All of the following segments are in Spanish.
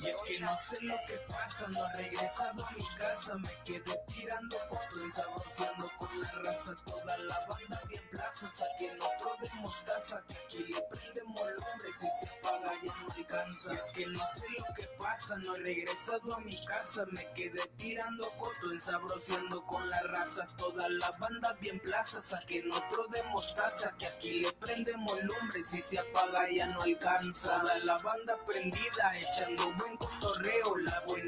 Y es que no sé lo que pasa, no he regresado a mi casa, me quedé tirando coto y saboreando con la raza, toda la banda bien plaza, saquen otro de mostaza, que aquí le prendemos lumbre, si se apaga ya no alcanza. Es que no sé lo que pasa, no he regresado a mi casa, me quedé tirando coto y saboreando con la raza, toda la banda bien plaza, saquen otro de mostaza, que aquí le prendemos lumbre, si se apaga ya no alcanza. Toda la banda prendida, echando buen cotorreo, la buena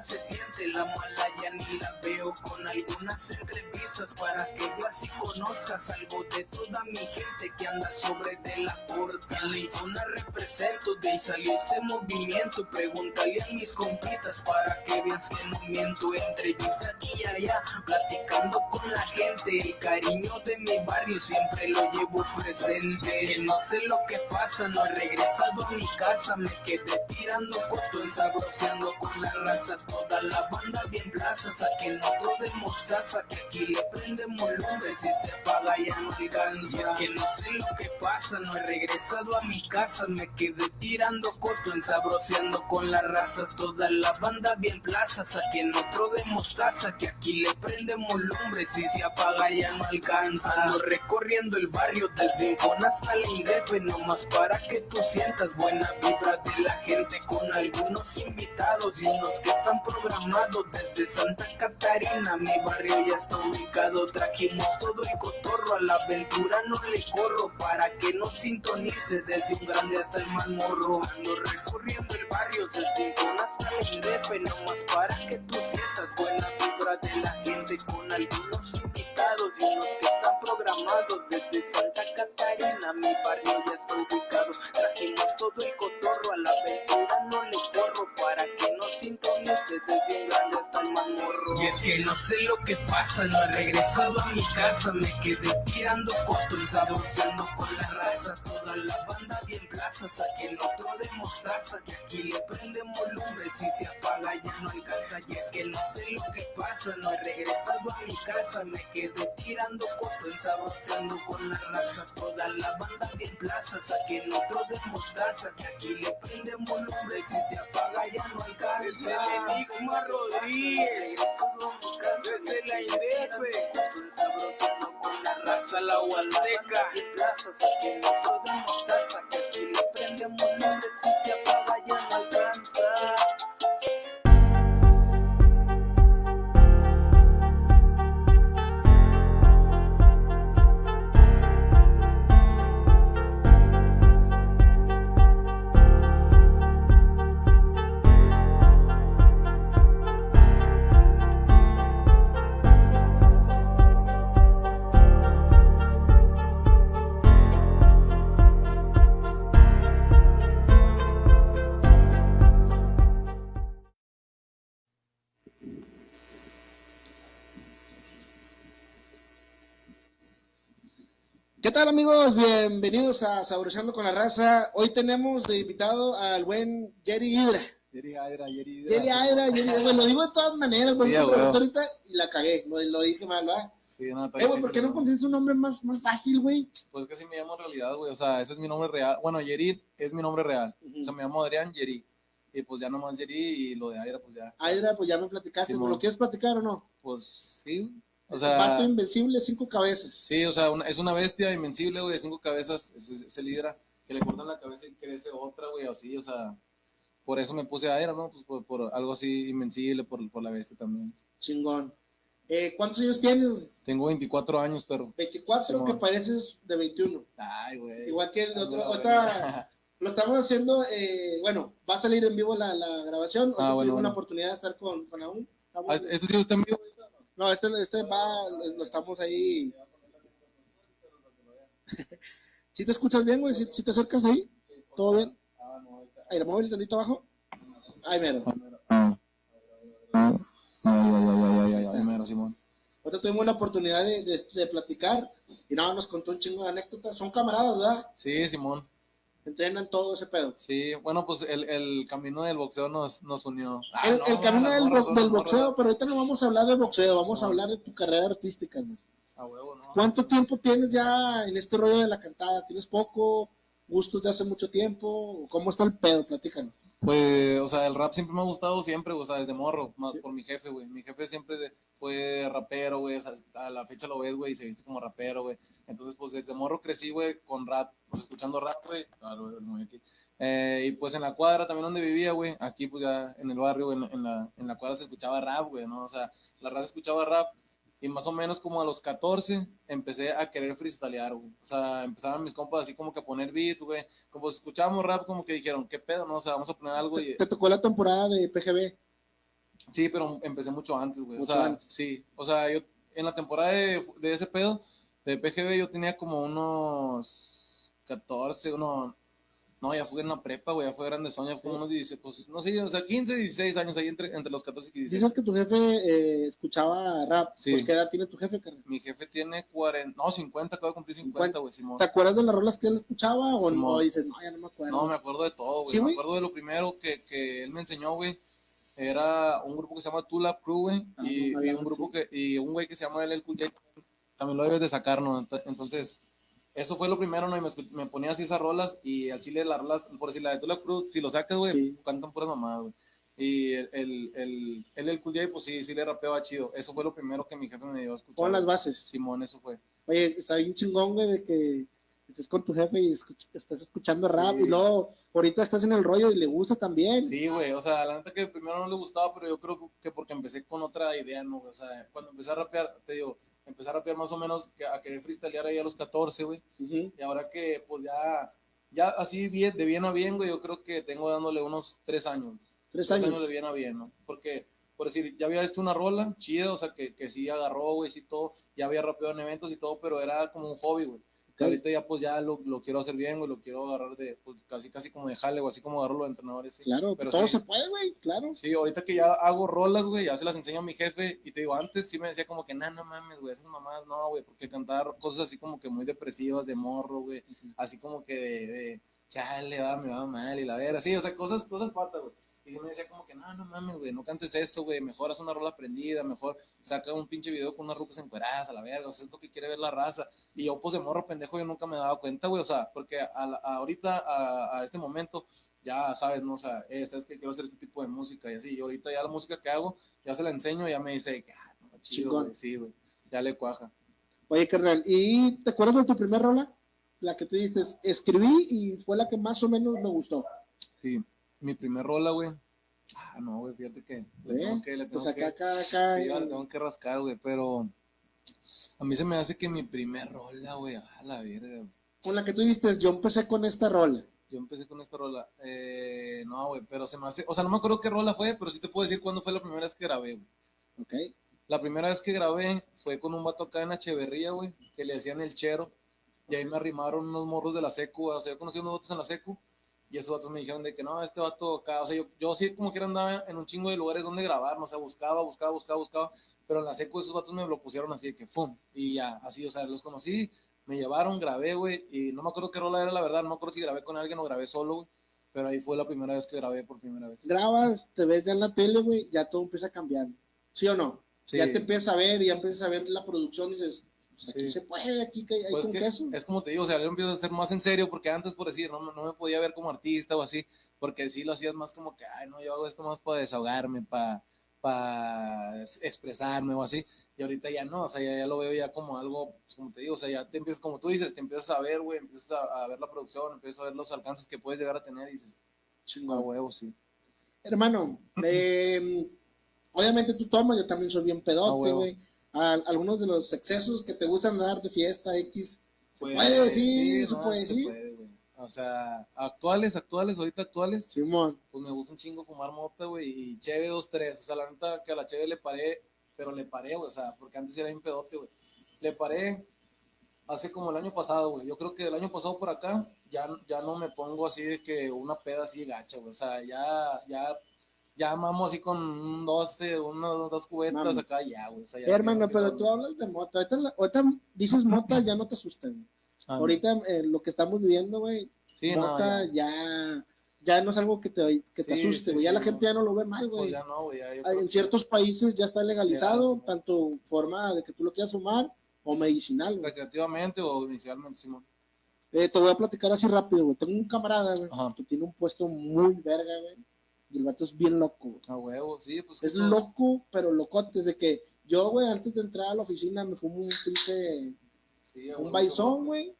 se siente, la mala ya ni la veo con algunas entrevistas para que veas y conozcas algo de toda mi gente que anda sobre de la corte. En la infona represento, de ahí salió este movimiento, pregúntale a mis compitas para que veas que no miento, entrevista aquí y allá, platicando con la gente, el cariño de mi barrio siempre lo llevo presente. Es que no sé lo que pasa, no he regresado a mi casa, me quedé tirando coto, ensabroceando con la raza, toda la banda bien plaza, saquen otro de mostaza, que aquí le prendemos lumbre, si se apaga ya no alcanza. Y es que no sé lo que pasa, no he regresado a mi casa, me quedé tirando coto, ensabroceando con la raza, toda la banda bien plaza, saquen otro de mostaza, que aquí le prendemos lumbre, si se apaga ya no alcanza. Ando recorriendo el barrio desde Infon hasta la Indepe, nomás para que tú sientas buena vibra de la gente con algunos invitados y unos que están programados desde Santa Catarina. Mi barrio ya está ubicado, trajimos todo el cotorro a la aventura, no le corro para que no sintonice desde un grande hasta el más morro. Recorriendo el barrio desde Y es que no sé lo que pasa, no he regresado a mi casa, me quedé tirando coto y saboreando con toda la banda bien plaza, saquen otro de mostaza, que aquí le prendemos lumbre, si se apaga ya no alcanza. Y es que no sé lo que pasa, no he regresado a mi casa, me quedé tirando coto y saboreando con la raza, toda la banda bien plaza, saquen otro de mostaza, que aquí le prendemos lumbre, si se apaga ya no alcanza. Enigma Rodríguez, desde la Indepe, con la raza la Hualteca, plaza, que no podemos tal amigos? Bienvenidos a Saboreando con la Raza. Hoy tenemos de invitado al buen Jerry Hydra. Jerry Hydra, Jerry Hydra. Jerry Hydra, Jerry Hydra. Bueno, lo digo de todas maneras, güey. Sí, me preguntó ahorita y la cagué. Lo, lo dije mal, ¿verdad? Sí, no, Eh, güey, ¿por qué no consigues un nombre más, más fácil, güey? Pues que sí me llamo en realidad, güey. O sea, ese es mi nombre real. Bueno, Jerry es mi nombre real. Ujú. O sea, me llamo Adrián Jerry. Y pues ya nomás Jerry y lo de Hydra, pues ya. Hydra, pues ya me platicaste. Simón. ¿Lo quieres platicar o no? Pues sí. O sea, invencible, cinco cabezas. sí, o sea, una- es una bestia invencible, güey, de cinco cabezas. Es, es- es el Hydra. Que le cortan la cabeza y crece otra, güey, así, o sea. Por eso me puse Hydra, ¿no? Pues por, por algo así invencible, por, por la bestia también. Chingón. Eh, ¿Cuántos años tienes, güey? Tengo 24 años, pero. 24, Simón. que pareces de 21. Ay, güey. Igual que el otro, otra, lo estamos haciendo, eh, bueno, va a salir en vivo la, la grabación. Ah, bueno, tuvimos bueno. la oportunidad de estar con, con Aún. Ah, ¿Este sí está en vivo? ahorita, no? Este, este va, lo estamos ahí. ¿Sí te escuchas bien, güey? ¿Sí, sí te acercas ahí? ¿Todo bien? Ah, no, ahorita. ¿Aeromóvil tantito abajo? Ay, mero. Ah. Ay, ay, ay, ay, ay, ay, mero, Simón. Ahorita tuvimos la oportunidad de, de- de platicar y nada, nos contó un chingo de anécdotas. Son camaradas, ¿verdad? Sí, Simón. Entrenan todo ese pedo. Sí, bueno, pues el, el camino del boxeo nos, nos unió. Ah, el, no, el camino del, morras bo- son del morras. boxeo, pero ahorita no vamos a hablar de boxeo, vamos a hablar de tu carrera artística, güey. A huevo, ¿no? ¿Cuánto tiempo tienes ya en este rollo de la cantada? ¿Tienes poco? gustos de hace mucho tiempo? ¿Cómo está el pedo? Platícanos. Pues, o sea, el rap siempre me ha gustado siempre, o sea, desde morro, más Sí. por mi jefe, güey. Mi jefe siempre fue rapero, güey, o sea, a la fecha lo ves, güey, y se viste como rapero, güey. Entonces, pues, desde morro crecí, güey, con rap, pues, escuchando rap, güey. Claro, aquí. Eh, y pues en la cuadra también donde vivía, güey, aquí pues ya en el barrio, en, en la, en la cuadra se escuchaba rap, güey, ¿no? O sea, la raza escuchaba rap y más o menos como a los 14 empecé a querer freestylear, güey. O sea, empezaron mis compas así como que a poner beat, güey. Como escuchábamos rap, como que dijeron, ¿qué pedo, no? O sea, vamos a poner algo y... ¿Te, te tocó la temporada de PGB? Sí, pero empecé mucho antes, güey. O sea, antes. sí. O sea, yo en la temporada de, de ese pedo, de PGB, yo tenía como unos 14, uno, no, ya fue en la prepa, güey, ya fue grande, ya fue como unos 16, pues, no sé, o sea, 15, 16 años ahí entre, entre los 14 y 16. Dices que tu jefe eh, escuchaba rap. Sí. Pues, ¿qué edad tiene tu jefe, carnal? Mi jefe tiene 40, no, 50, acabo de cumplir 50, güey, Simón. ¿Te acuerdas de las rolas que él escuchaba o no? Dices, no, ya no me acuerdo. No, me acuerdo de todo, güey. ¿Sí, me acuerdo de lo primero que, que él me enseñó, güey. Era un grupo que se llama Tula Crew, güey. Ah, y, no, y un grupo sí. que, y un güey que se llama LL Cool J también, lo debes de sacar, ¿no? Ent- Entonces, eso fue lo primero, ¿no? Y me, me ponía así esas rolas. Y al chile las rolas, por decir, la de Tula Crew, si lo sacas, güey, Sí. cantan puras mamadas, güey. Y el, el, el, el Cool J, pues sí, sí le rapeaba chido. Eso fue lo primero que mi jefe me dio a escuchar. Pon las bases. Simón, eso fue. Oye, está bien chingón, güey, de que estés con tu jefe y escuch- estás escuchando rap Sí. y luego ahorita estás en el rollo y le gusta también. Sí, güey, o sea, la neta que primero no le gustaba, pero yo creo que porque empecé con otra idea, ¿no? O sea, cuando empecé a rapear, te digo, empecé a rapear más o menos a querer freestylear ahí a los 14, güey, y ahora que, pues ya, ya así bien, de bien a bien, güey, yo creo que tengo dándole unos tres años, Tres tres años. años de bien a bien, ¿no? Porque, por decir, ya había hecho una rola chida, o sea, que, que sí agarró, güey, sí todo, ya había rapeado en eventos y todo, pero era como un hobby, güey. Que ahorita ya, pues ya lo, lo quiero hacer bien, güey, lo quiero agarrar de, pues casi, casi como de jale, o así como agarrarlo de entrenadores, sí. Claro, Pero todo sí. se puede, güey, claro. Sí, ahorita que ya hago rolas, güey, ya se las enseño a mi jefe. Y te digo, antes sí me decía como que, nah, no mames, güey, esas mamadas no, güey, porque cantar cosas así como que muy depresivas de morro, güey, así como que de, de chale, va, me va mal y la vera, sí, o sea, cosas, cosas patas, güey. Y sí me decía como que, no, no mames, güey, no cantes eso, güey, mejor haz una rola prendida, mejor saca un pinche video con unas rucas encueradas a la verga, o sea, es lo que quiere ver la raza. Y yo, pues, de morro pendejo, yo nunca me daba cuenta, güey, o sea, porque a la- a ahorita, a, a este momento, ya sabes, ¿no? O sea, eh, sabes que quiero hacer este tipo de música y así. Y ahorita ya la música que hago, ya se la enseño y ya me dice, ah, no, chido, güey, sí, güey, ya le cuaja. Oye, carnal, ¿y te acuerdas de tu primer rola? La que tú dijiste, escribí y fue la que más o menos me gustó. Sí, mi primer rola, güey. Ah, no, güey, fíjate que le ¿Eh? tengo que, le tengo Pues que, acá, acá, sí, le tengo que rascar, güey, pero a mí se me hace que mi primer rola, güey, a la verga. Con la que tú dijiste, yo empecé con esta rola. Yo empecé con esta rola. Eh, no, güey, pero se me hace, o sea, no me acuerdo qué rola fue, pero sí te puedo decir cuándo fue la primera vez que grabé, güey. ¿Ok? La primera vez que grabé fue con un vato acá en Echeverría, güey, que le hacían el chero. Y ahí me arrimaron unos morros de la secu, o sea, yo conocí unos vatos en la secu. Y esos vatos me dijeron de que no, este vato acá, o sea, yo, yo sí como quiera andaba en un chingo de lugares donde grabar, no o sea, buscaba, buscaba, buscaba, buscaba. Pero en la secu esos vatos me lo pusieron así de que ¡fum! Y ya, así, o sea, los conocí, me llevaron, grabé, güey. Y no me acuerdo qué rola era, la verdad, no me acuerdo si grabé con alguien o grabé solo, güey. Pero ahí fue la primera vez que grabé por primera vez. Grabas, te ves ya en la tele, güey, ya todo empieza a cambiar. ¿Sí o no? Sí. Ya te empiezas a ver ya empiezas a ver la producción y dices, pues aquí Sí. se puede, aquí hay Pues que es como te digo, o sea, yo empiezo a hacer más en serio, porque antes, por decir, no, me- no me podía ver como artista o así, porque sí lo hacías más como que, ay, no, yo hago esto más para desahogarme, para para expresarme o así, y ahorita ya no, o sea, ya, ya lo veo ya como algo, pues, como te digo, o sea, ya te empiezas, como tú dices, te empiezas a ver, güey, empiezas a, a ver la producción, empiezas a ver los alcances que puedes llegar a tener y dices, a Chingón. huevo, sí. Hermano, eh, obviamente tú tomas, yo también soy bien pedote, güey. A- Algunos de los excesos que te gustan dar de fiesta X, Pues, puede decir, se no, puede se decir. puede, güey. O sea, actuales, actuales, ahorita actuales, Simón, pues me gusta un chingo fumar mota, güey, y cheve dos, tres. O sea, la neta que a la cheve le paré, pero le paré, güey, o sea, porque antes era bien pedote, güey. Le paré hace como el año pasado, güey. Yo creo que el año pasado por acá ya, ya no me pongo así de que una peda así gacha, güey. O sea, ya, ya, ya mamo así con un 12, unas dos cubetas Mami. acá, ya, güey. O sea, ya hermano, pero tú hablas de mota. Ahorita, ahorita dices mota, ya no te. Ah, Ahorita eh, lo que estamos viviendo, güey, sí, no, mota ya. ya. ya no es algo que te, que te Sí, asuste, sí, güey. ya la gente ya no lo ve mal, Pues güey. ya no, güey. Ah, En que- ciertos países ya está legalizado, Ya, tanto forma de que tú lo quieras fumar o medicinal, güey. recreativamente o inicialmente, Simón. Eh, te voy a platicar así rápido, güey. Tengo un camarada, güey, que tiene un puesto muy verga, güey. Y el vato es bien loco, güey. A huevo, sí, pues. Es todos- loco, pero locote. Desde que yo, güey, antes de entrar a la oficina me fumo un pinche, Sí, un baizón, güey.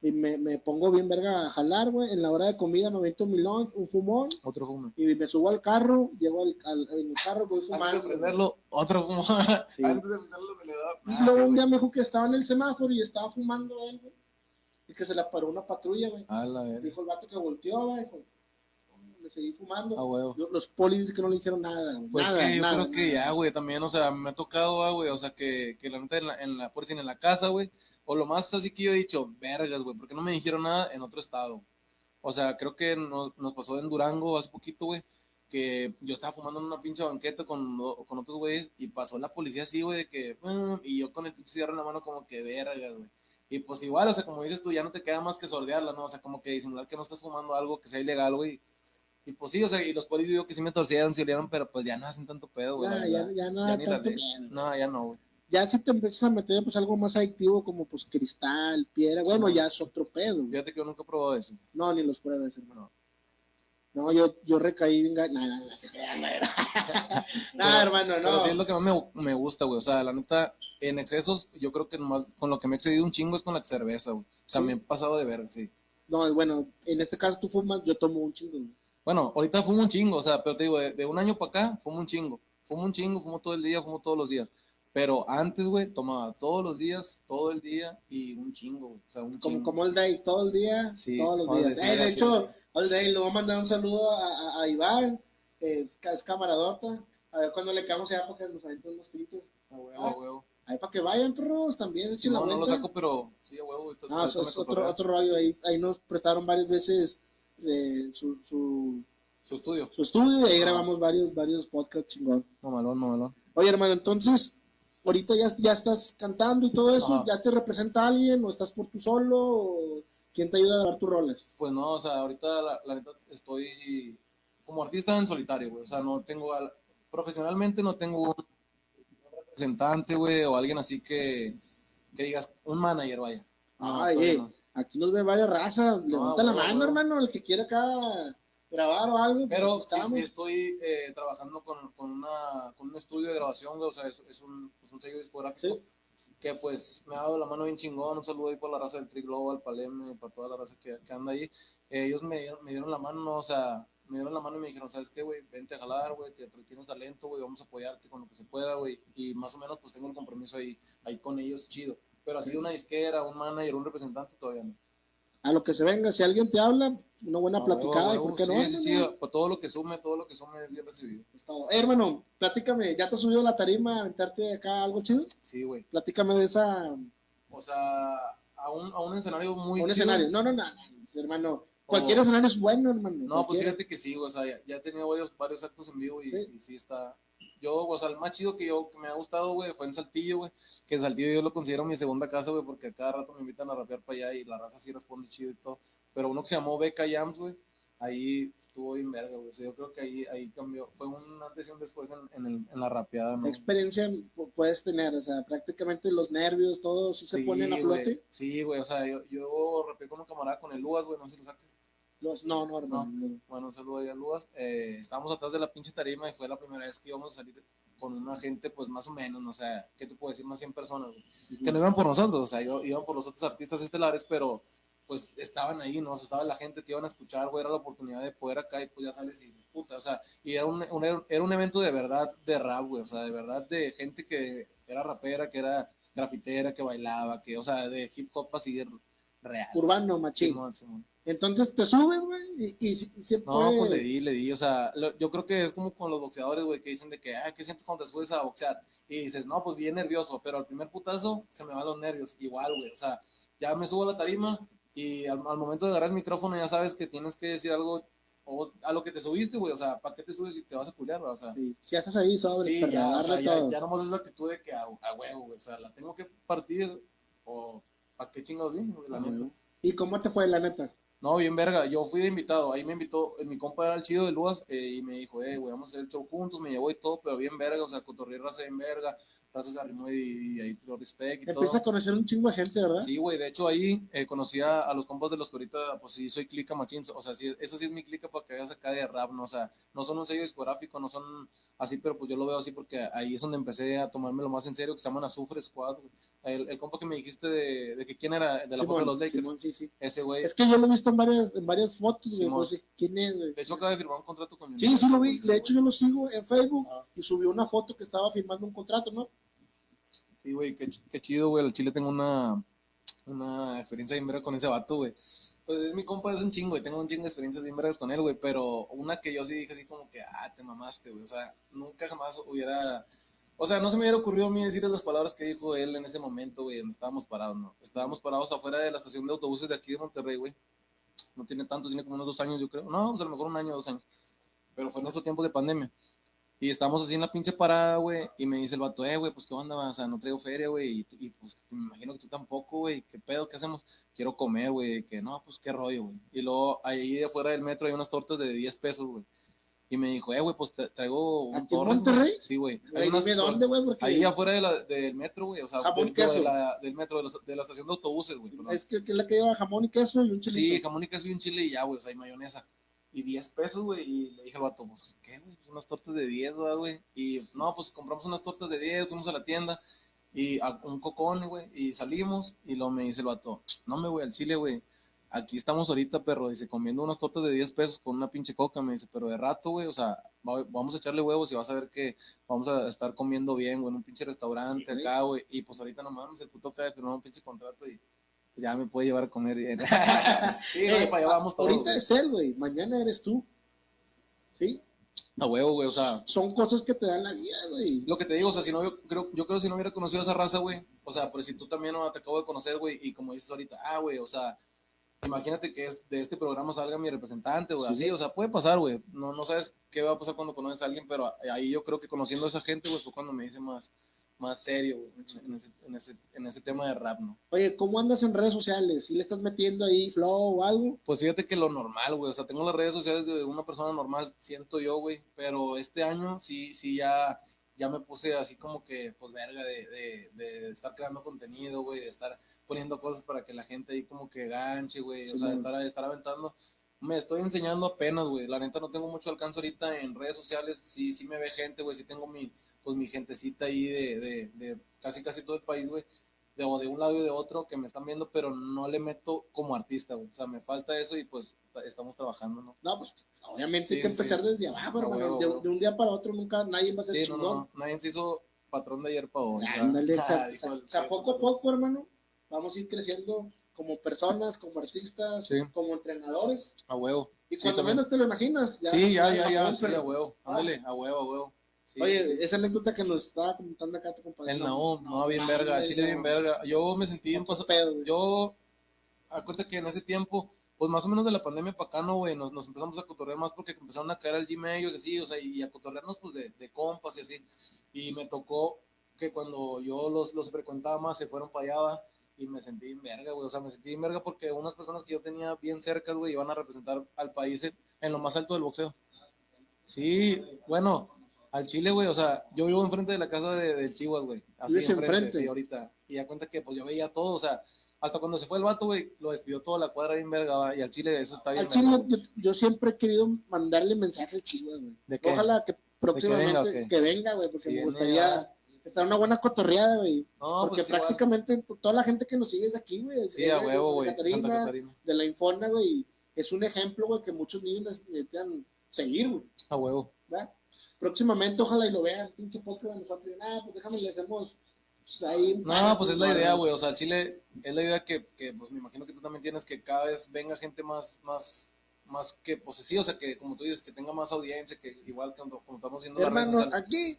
Y me, me pongo bien verga a jalar, güey. En la hora de comida me avento un milón, un fumón. Otro fumo. Y me subo al carro, llego al, al- en el carro, voy Antes de fumando. prenderlo, otro fumo. Sí. Antes de pisar el acelerador. Y Ah, luego un día me dijo que estaba en el semáforo y estaba fumando él, güey. Y que se le paró una patrulla, güey. Dijo el vato que volteó, güey. Dijo, le seguí fumando. A huevo. Yo- Los polis dicen que no le dijeron nada, güey. Pues nada, que yo nada, creo que nada. ya, güey, también, o sea, me ha tocado, ah, güey, o sea, que, que la neta en la, en la, por decir, en la casa, güey, o lo más así que yo he dicho, vergas, güey, porque no me dijeron nada en otro estado. O sea, creo que nos, nos pasó en Durango hace poquito, güey, que yo estaba fumando en una pinche banqueta con, con otros güeyes y pasó la policía así, güey, de que, "Mm", y yo con el pinche cigarro en la mano como que vergas, güey. Y pues igual, o sea, como dices tú, ya no te queda más que sordearla, ¿no? O sea, como que disimular que no estás fumando algo que sea ilegal, güey. Y pues sí, o sea, y los polis digo que sí me torcieron, se olieron, pero pues ya no hacen tanto pedo, güey. Ya, ya, ya no Ya ni tanto. No, ya no, güey. Ya si te empiezas a meter pues algo más adictivo como pues cristal, piedra, bueno, Sí. ya es otro pedo. güey. Fíjate que yo nunca he probado eso. No, ni los pruebes, hermano. No, yo, yo recaí bien No, no, no, se no, Pero- hermano, Pero no. sí es lo que más me, me gusta, güey. O sea, la neta, en excesos, yo creo que nomás con lo que me he excedido un chingo es con la cerveza, güey. O sea, Sí. me he pasado de ver, sí. No, bueno, en este caso tú fumas, yo tomo un chingo. güey. Bueno, ahorita fumo un chingo, o sea, pero te digo, de, de un año para acá, fumo un chingo. Fumo un chingo, fumo todo el día, fumo todos los días. Pero antes, güey, tomaba todos los días, todo el día y un chingo. O sea, un Como, chingo. como all day, todo el día, Sí, todos los días. Eh, de hecho, sí. all day, le voy a mandar un saludo a, a- a Iván, que es, es camaradota. A ver cuando le quedamos allá para que nos aventen unos tritos. A huevo, a huevo. Ahí para que vayan, perros, también. Echen la no, no lo saco, pero sí, a huevo. Ah, me es otro, otro rollo. Ahí, ahí nos prestaron varias veces eh, su, su, Su estudio. su estudio y ahí Ah. grabamos varios, varios podcasts chingón. Mamalón, mamalón. Oye, hermano, entonces, ahorita ya, ya estás cantando y todo eso, Ajá. ¿ya te representa alguien o estás por tu solo o quién te ayuda a grabar tus roles? Pues no, o sea, ahorita la, la neta estoy como artista en solitario, güey. O sea, no tengo, al- profesionalmente no tengo un representante, güey, o alguien así que, que digas, un manager, vaya. No, Ay, eh, no. Aquí nos ve varias razas. Levanta la mano, hermano, el que quiera acá grabar o algo. pues, Pero sí, estoy eh, trabajando con, con, una, con un estudio de grabación, o sea, es, es un, es un sello discográfico. Sí. Que pues me ha dado la mano bien chingón. Un saludo ahí por la raza del Tri Global, Paleme, para toda la raza que, que anda ahí. Eh, ellos me dieron, me dieron la mano, ¿no? o sea, me dieron la mano y me dijeron, ¿sabes qué, güey? Vente a jalar, güey, tienes talento, güey, vamos a apoyarte con lo que se pueda, güey. Y más o menos, pues tengo el compromiso ahí, ahí con ellos, chido. Pero así de una disquera, un manager, un representante, todavía no. A lo que se venga, si alguien te habla, una buena A platicada, huevo, ¿y por qué sí, no? Sí, sí, pues todo lo que sume, todo lo que sume es bien recibido. Es todo. Eh, hermano, platícame, ¿ya te has subido a la tarima a aventarte acá algo chido? Sí, güey. Platícame de esa, O sea, a un, a un escenario muy un chido. escenario. No, no, no, no, hermano. Cualquier escenario es bueno, hermano. No, pues cualquiera. fíjate que sí, güey, o sea, ya, ya he tenido varios, varios actos en vivo y Sí. y sí. está. Yo, o sea, el más chido que yo, que me ha gustado, güey, fue en Saltillo, güey, que en Saltillo yo lo considero mi segunda casa, güey, porque a cada rato me invitan a rapear para allá y la raza sí responde chido y todo. Pero uno que se llamó Beca Jams, güey, ahí estuvo bien verga, güey, o sea, yo creo que ahí, ahí cambió, fue un antes y un después en, en, el, en la rapeada, ¿no? ¿Qué experiencia pu- puedes tener? O sea, prácticamente los nervios, todo, sí se Sí, ponen a flote. Sí, güey, o sea, yo, yo rapeé con un camarada con el Luas, güey, no sé si lo saques. Los, no, no, no. Bueno, un saludo ahí a Luas. Eh, estábamos atrás de la pinche tarima y fue la primera vez que íbamos a salir con una gente, pues más o menos, ¿no? o sea, ¿qué te puedo decir? Más 100 personas, güey. Que no iban por nosotros, o sea, iban por los otros artistas estelares, pero pues estaban ahí, ¿no? O sea, estaba la gente, te iban a escuchar, güey, era la oportunidad de poder acá y pues ya sales y dices, puta, o sea, y era un, un- era un evento de verdad de rap, güey, o sea, de verdad de gente que era rapera, que era grafitera, que bailaba, que, o sea, de hip hop así real. Urbano, machín. Simón, Simón. Entonces te subes, güey, y, y, y siempre. No, pues le di, le di, o sea, lo- yo creo que es como con los boxeadores, güey, que dicen de que, ah, ¿qué sientes cuando te subes a boxear? Y dices, no, pues bien nervioso, pero al primer putazo se me van los nervios, igual, güey, o sea, ya me subo a la tarima y al, al momento de agarrar el micrófono ya sabes que tienes que decir algo o a lo que te subiste, güey, o sea, ¿para qué te subes y te vas a culiar, güey? O sea, Sí, si ya estás ahí, sobre, sí, ya, o sea, ya, ya nomás es la actitud de que a, a huevo, güey, o sea, la tengo que partir o ¿para qué chingados bien, güey, la Ah, neta? ¿Y cómo te fue, la neta? No, bien verga, yo fui de invitado, ahí me invitó, eh, mi compa era el chido de Luas eh, y me dijo, eh, güey, vamos a hacer el show juntos, me llevó y todo, pero bien verga, o sea, cotorreé raza bien verga, raza se arrimó y, y ahí lo respect y todo. Empieza a conocer un chingo de gente, ¿verdad? Sí, güey, de hecho ahí eh, conocí a, a los compas de los que ahorita, pues sí, soy clica machín, o sea, sí, eso sí es mi clica para que veas acá de rap, ¿no? O sea, no son un sello discográfico, no son así, pero pues yo lo veo así porque ahí es donde empecé a tomármelo más en serio, que se llaman Azufre Squad, güey. El, el compa que me dijiste de, de que quién era, de la foto de los Lakers, Simón, sí, sí. ese güey, Es que yo lo he visto en varias, en varias fotos, güey. No sé quién es, güey. de hecho acaba de firmar un contrato con Sí, sí lo vi. De hecho, yo lo sigo en Facebook Ah. y subió una foto que estaba firmando un contrato, ¿no? Sí, güey, qué, qué chido, güey. Al Chile tengo una, una experiencia bien verga con ese vato, güey. Pues es mi compa, es un chingo, güey. Tengo un chingo de experiencias bien vergas con él, güey. Pero una que yo sí dije así como que, ah, te mamaste, güey. O sea, nunca jamás hubiera... O sea, no se me hubiera ocurrido a mí decirles las palabras que dijo él en ese momento, güey, donde estábamos parados, ¿no? Estábamos parados afuera de la estación de autobuses de aquí de Monterrey, güey. No tiene tanto, tiene como unos dos años, yo creo. No, pues a lo mejor un año dos años. Pero fue en estos tiempos de pandemia. Y estábamos así en la pinche parada, güey, y me dice el vato, eh, güey, pues qué onda, o sea, no traigo feria, güey, y, y, pues me imagino que tú tampoco, güey, qué pedo, qué hacemos, quiero comer, güey, que no, pues qué rollo, güey. Y luego ahí afuera del metro hay unas tortas de 10 pesos, güey. Y me dijo, eh, güey, pues te traigo un ¿Aquí en Torres, Monterrey? güey. Sí, güey. Güey, dime tor- dónde, güey, porque Ahí afuera de la, del metro, güey, o sea, Jamón, de queso. la, del metro, de, los- de la estación de autobuses, güey. perdón. es que, que es la que lleva jamón y queso y un Sí, chilito. jamón y queso y un chile y ya, güey, o sea, y mayonesa. Y 10 pesos, güey, y le dije al vato, pues, ¿qué, güey? Pues unas tortas de 10, ¿verdad, güey. Y, no, pues compramos unas tortas de 10, fuimos a la tienda, y a un cocón, güey, y salimos, y luego me dice el vato, no me voy al chile, güey. Aquí estamos ahorita, perro, dice, comiendo unas tortas de 10 pesos con una pinche coca, me dice, pero de rato, güey, o sea, va- vamos a echarle huevos y vas a ver que vamos a estar comiendo bien, güey, en un pinche restaurante Sí, acá, güey. Y pues ahorita no mames, el puto acaba de firmar un pinche contrato y pues ya me puede llevar a comer bien. sí, no, Eh, para allá vamos todos. Ahorita es él, güey. Mañana eres tú. ¿Sí? A huevo, güey, o sea, Son cosas que te dan la vida, güey. lo que te digo, o sea, si no, yo creo, yo creo si no hubiera conocido a esa raza, güey, o sea, pero si tú también no te acabo de conocer, güey, y como dices ahorita, ah, güey, o sea, imagínate que es- de este programa salga mi representante, Sí. así, o sea, puede pasar, güey, no, no sabes qué va a pasar cuando conoces a alguien, pero ahí yo creo que conociendo a esa gente, güey, fue cuando me hice más, más serio, güey, en ese, en, ese, en ese tema de rap, ¿no? Oye, ¿cómo andas en redes sociales? ¿Si le estás metiendo ahí flow o algo? Pues fíjate que lo normal, güey. O sea, tengo las redes sociales de una persona normal, siento yo, güey. Pero este año sí, sí ya, ya me puse así como que, pues, verga, de, de, de estar creando contenido, güey, de estar poniendo cosas para que la gente ahí como que ganche, güey. Sí, o sea, estar, estar aventando. Me estoy enseñando apenas, güey. La neta no tengo mucho alcance ahorita en redes sociales. Sí, sí me ve gente, güey. Sí tengo mi, pues, mi gentecita ahí de, de, de casi, casi todo el país, güey de, o de un lado y de otro que me están viendo, pero no le meto como artista, güey. O sea, me falta eso y pues ta- estamos trabajando, ¿no? No, pues obviamente Sí, hay que empezar sí. desde abajo, A hermano. huevo, de, de un día para otro nunca nadie va a ser Sí, no, chingón. no, nadie se hizo patrón de ayer para hoy. Ándale, o Ah, sea, o sea, poco a poco, hermano, vamos a ir creciendo como personas, como artistas, Sí. como entrenadores. A huevo. Y cuando menos te lo imaginas, ya. sí, ya, ya, ya, sí, a huevo. Ah. Ándale, a huevo, a huevo. Sí, Oye, esa anécdota que nos estaba comentando acá tu compadre. el Nahum, no, bien mames, verga, Chile bien no. verga. Yo me sentí bien Otro pasado. pedo. Yo, a cuenta que en ese tiempo, pues más o menos de la pandemia para acá, no, güey, nos, nos empezamos a cotorrear más porque empezaron a caer al gym ellos, y así, o sea, y a cotorrearnos, pues, de, de compas y así. Y me tocó que cuando yo los, los frecuentaba más, se fueron para allá, y me sentí bien verga, güey, o sea, me sentí bien verga porque unas personas que yo tenía bien cerca, güey, iban a representar al país en, en lo más alto del boxeo. Sí, bueno, al Chile, güey, o sea, yo vivo enfrente de la casa de, del Chihuahua, güey. Así ¿Vives enfrente, enfrente? sí, ahorita. Y ya cuenta que, pues, yo veía todo, o sea, hasta cuando se fue el vato, güey, lo despidió toda la cuadra bien verga, va, y al Chile eso está bien Al chile, yo, yo siempre he querido mandarle mensaje al Chile, güey. ¿De? Ojalá que próximamente venga que venga, güey, porque Si me gustaría. Estar una buena cotorreada, güey. No, porque pues, igual. prácticamente toda la gente que nos sigue es de aquí, güey. Sí, a huevo, güey. De la Infona, güey. Es un ejemplo, güey, que muchos niños necesitan seguir, güey. A huevo. ¿verdad? Próximamente, ojalá y lo vean, pinche podcast de nosotros. nada, pues déjame, le hacemos pues, ahí. No, pues es la idea, güey. O sea, Chile es la idea que, que, pues me imagino que tú también tienes que cada vez venga gente más, más, más que, pues sí, o sea, que como tú dices, que tenga más audiencia, que igual que como, como estamos viendo las redes Hermano, sociales. aquí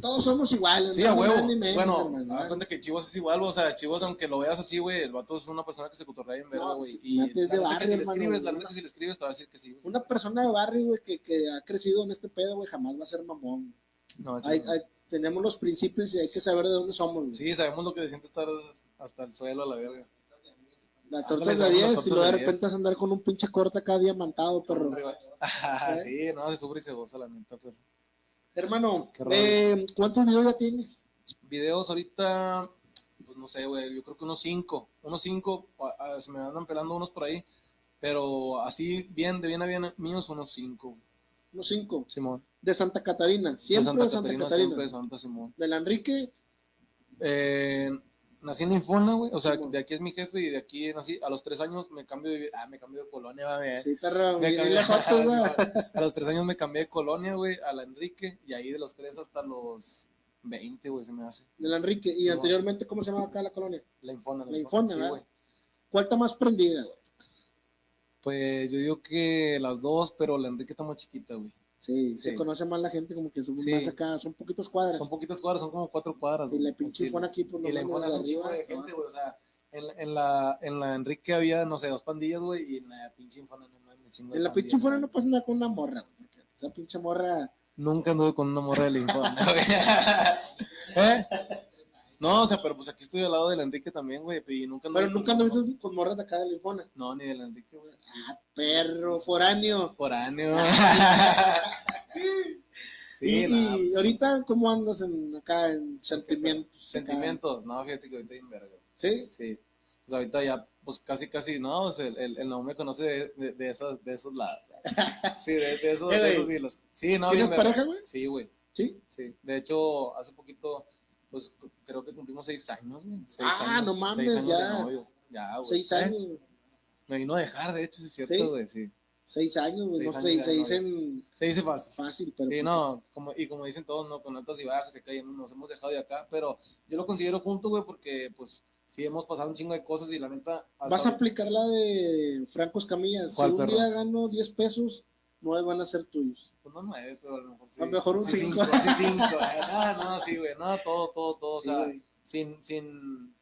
todos somos iguales. Sí, a huevo. más ni menos, bueno, hermano, haz ¿verdad? cuenta que Chivas es igual, o sea, Chivas, aunque lo veas así, güey, el vato es una persona que se cotorrea en verga, No, güey. pues, y es de la neta que barrio, si le escribes, la neta que si le escribes, te va a decir que sí. Una persona de barrio, güey, que, que ha crecido en este pedo, güey, jamás va a ser mamón. No, Hay- hay- tenemos los principios y hay que saber de dónde somos. güey. Sí, sabemos lo que se siente estar hasta el suelo a la verga. La torta es de damos las 10 y luego de repente 10. vas a andar con un pinche corte acá diamantado, perro. Ah, sí, no, se sufre y se goza la neta, pero. Hermano, eh, ¿cuántos videos ya tienes? Videos ahorita, pues no sé, güey, yo creo que unos cinco. Unos cinco, a- a- se me andan pelando unos por ahí. Pero así, bien, de bien a bien míos, unos cinco. Unos cinco. Simón. De Santa Catarina. Siempre de Santa, Catarina. siempre de Santa Simón. Del Enrique, Eh, nací en Infona, güey. O sea, de aquí es mi jefe y de aquí nací. A los tres años me cambio de. Ah, me cambié de colonia, va, me- sí, perro, me a los tres años me cambié de colonia, güey, a la Enrique. Y ahí de los tres hasta los 20, güey, se me hace. Del Enrique. Y Sí, anteriormente, ¿cómo se llamaba acá la colonia? La Infona. La Infona, sí, ¿verdad? güey. ¿Cuál está más prendida, güey? Pues yo digo que las dos, pero la Enrique está más chiquita, güey. Sí, se conoce más la gente, como que son Sí. más acá, son poquitas cuadras. Son poquitas cuadras, son como cuatro cuadras. y la pinche. Infona aquí, pues Y la Infona es un de gente, güey. O sea, en, la- en, la, en la Enrique había, no sé, dos pandillas, güey. Y en la pinche Infona, no mames, chingo En la pinche Infona no pasa nada con una morra, güey. Esa pinche morra. Nunca anduve con una morra de la Infona, güey. ¿Eh? No, o sea, pero pues aquí estoy al lado de la Enrique también, güey. Y nunca Pero con nunca andas morra. con morras de acá de la Infona. No, ni de la Enrique, güey. Ah, perro, foráneo. Foráneo. sí, y, y pues, ahorita, ¿cómo andas en, acá en sentimientos? acá? Sentimientos. No, fíjate que ahorita hay en verga. ¿Sí? Sí. Pues ahorita ya, pues casi, casi, no, pues el, el, el no me conoce de, de, de esos, de esos lados. Sí, de, de esos, Eh, de esos hilos. Sí, no, ¿Tienes pareja, güey? Sí, güey. ¿Sí? Sí. De hecho, hace poquito, pues creo que cumplimos seis años, güey. Seis Ah, años, no mames, seis años ya. de novio. Ya, güey. Seis ¿Eh? años. güey. Me vino a dejar, de hecho, sí es ¿Sí? cierto, güey, sí. Seis años, güey. Seis No años se de dicen Se dice fácil. fácil, pero. Sí, no, como, y como dicen todos, ¿no? Con altas y bajas, se caen, nos hemos dejado de acá, pero yo lo considero junto, güey, porque, pues, sí hemos pasado un chingo de cosas y la neta... Vas a aplicar la de Franco Escamilla. Si ¿Cuál, un perro? día gano 10 pesos, nueve van a ser tuyos. Pues no nueve, pero a lo mejor sí. A lo mejor un sí, cinco. Sí, cinco. eh, No, no, sí, güey. No, todo, todo, todo. Sí, o sea, güey. sin, sin,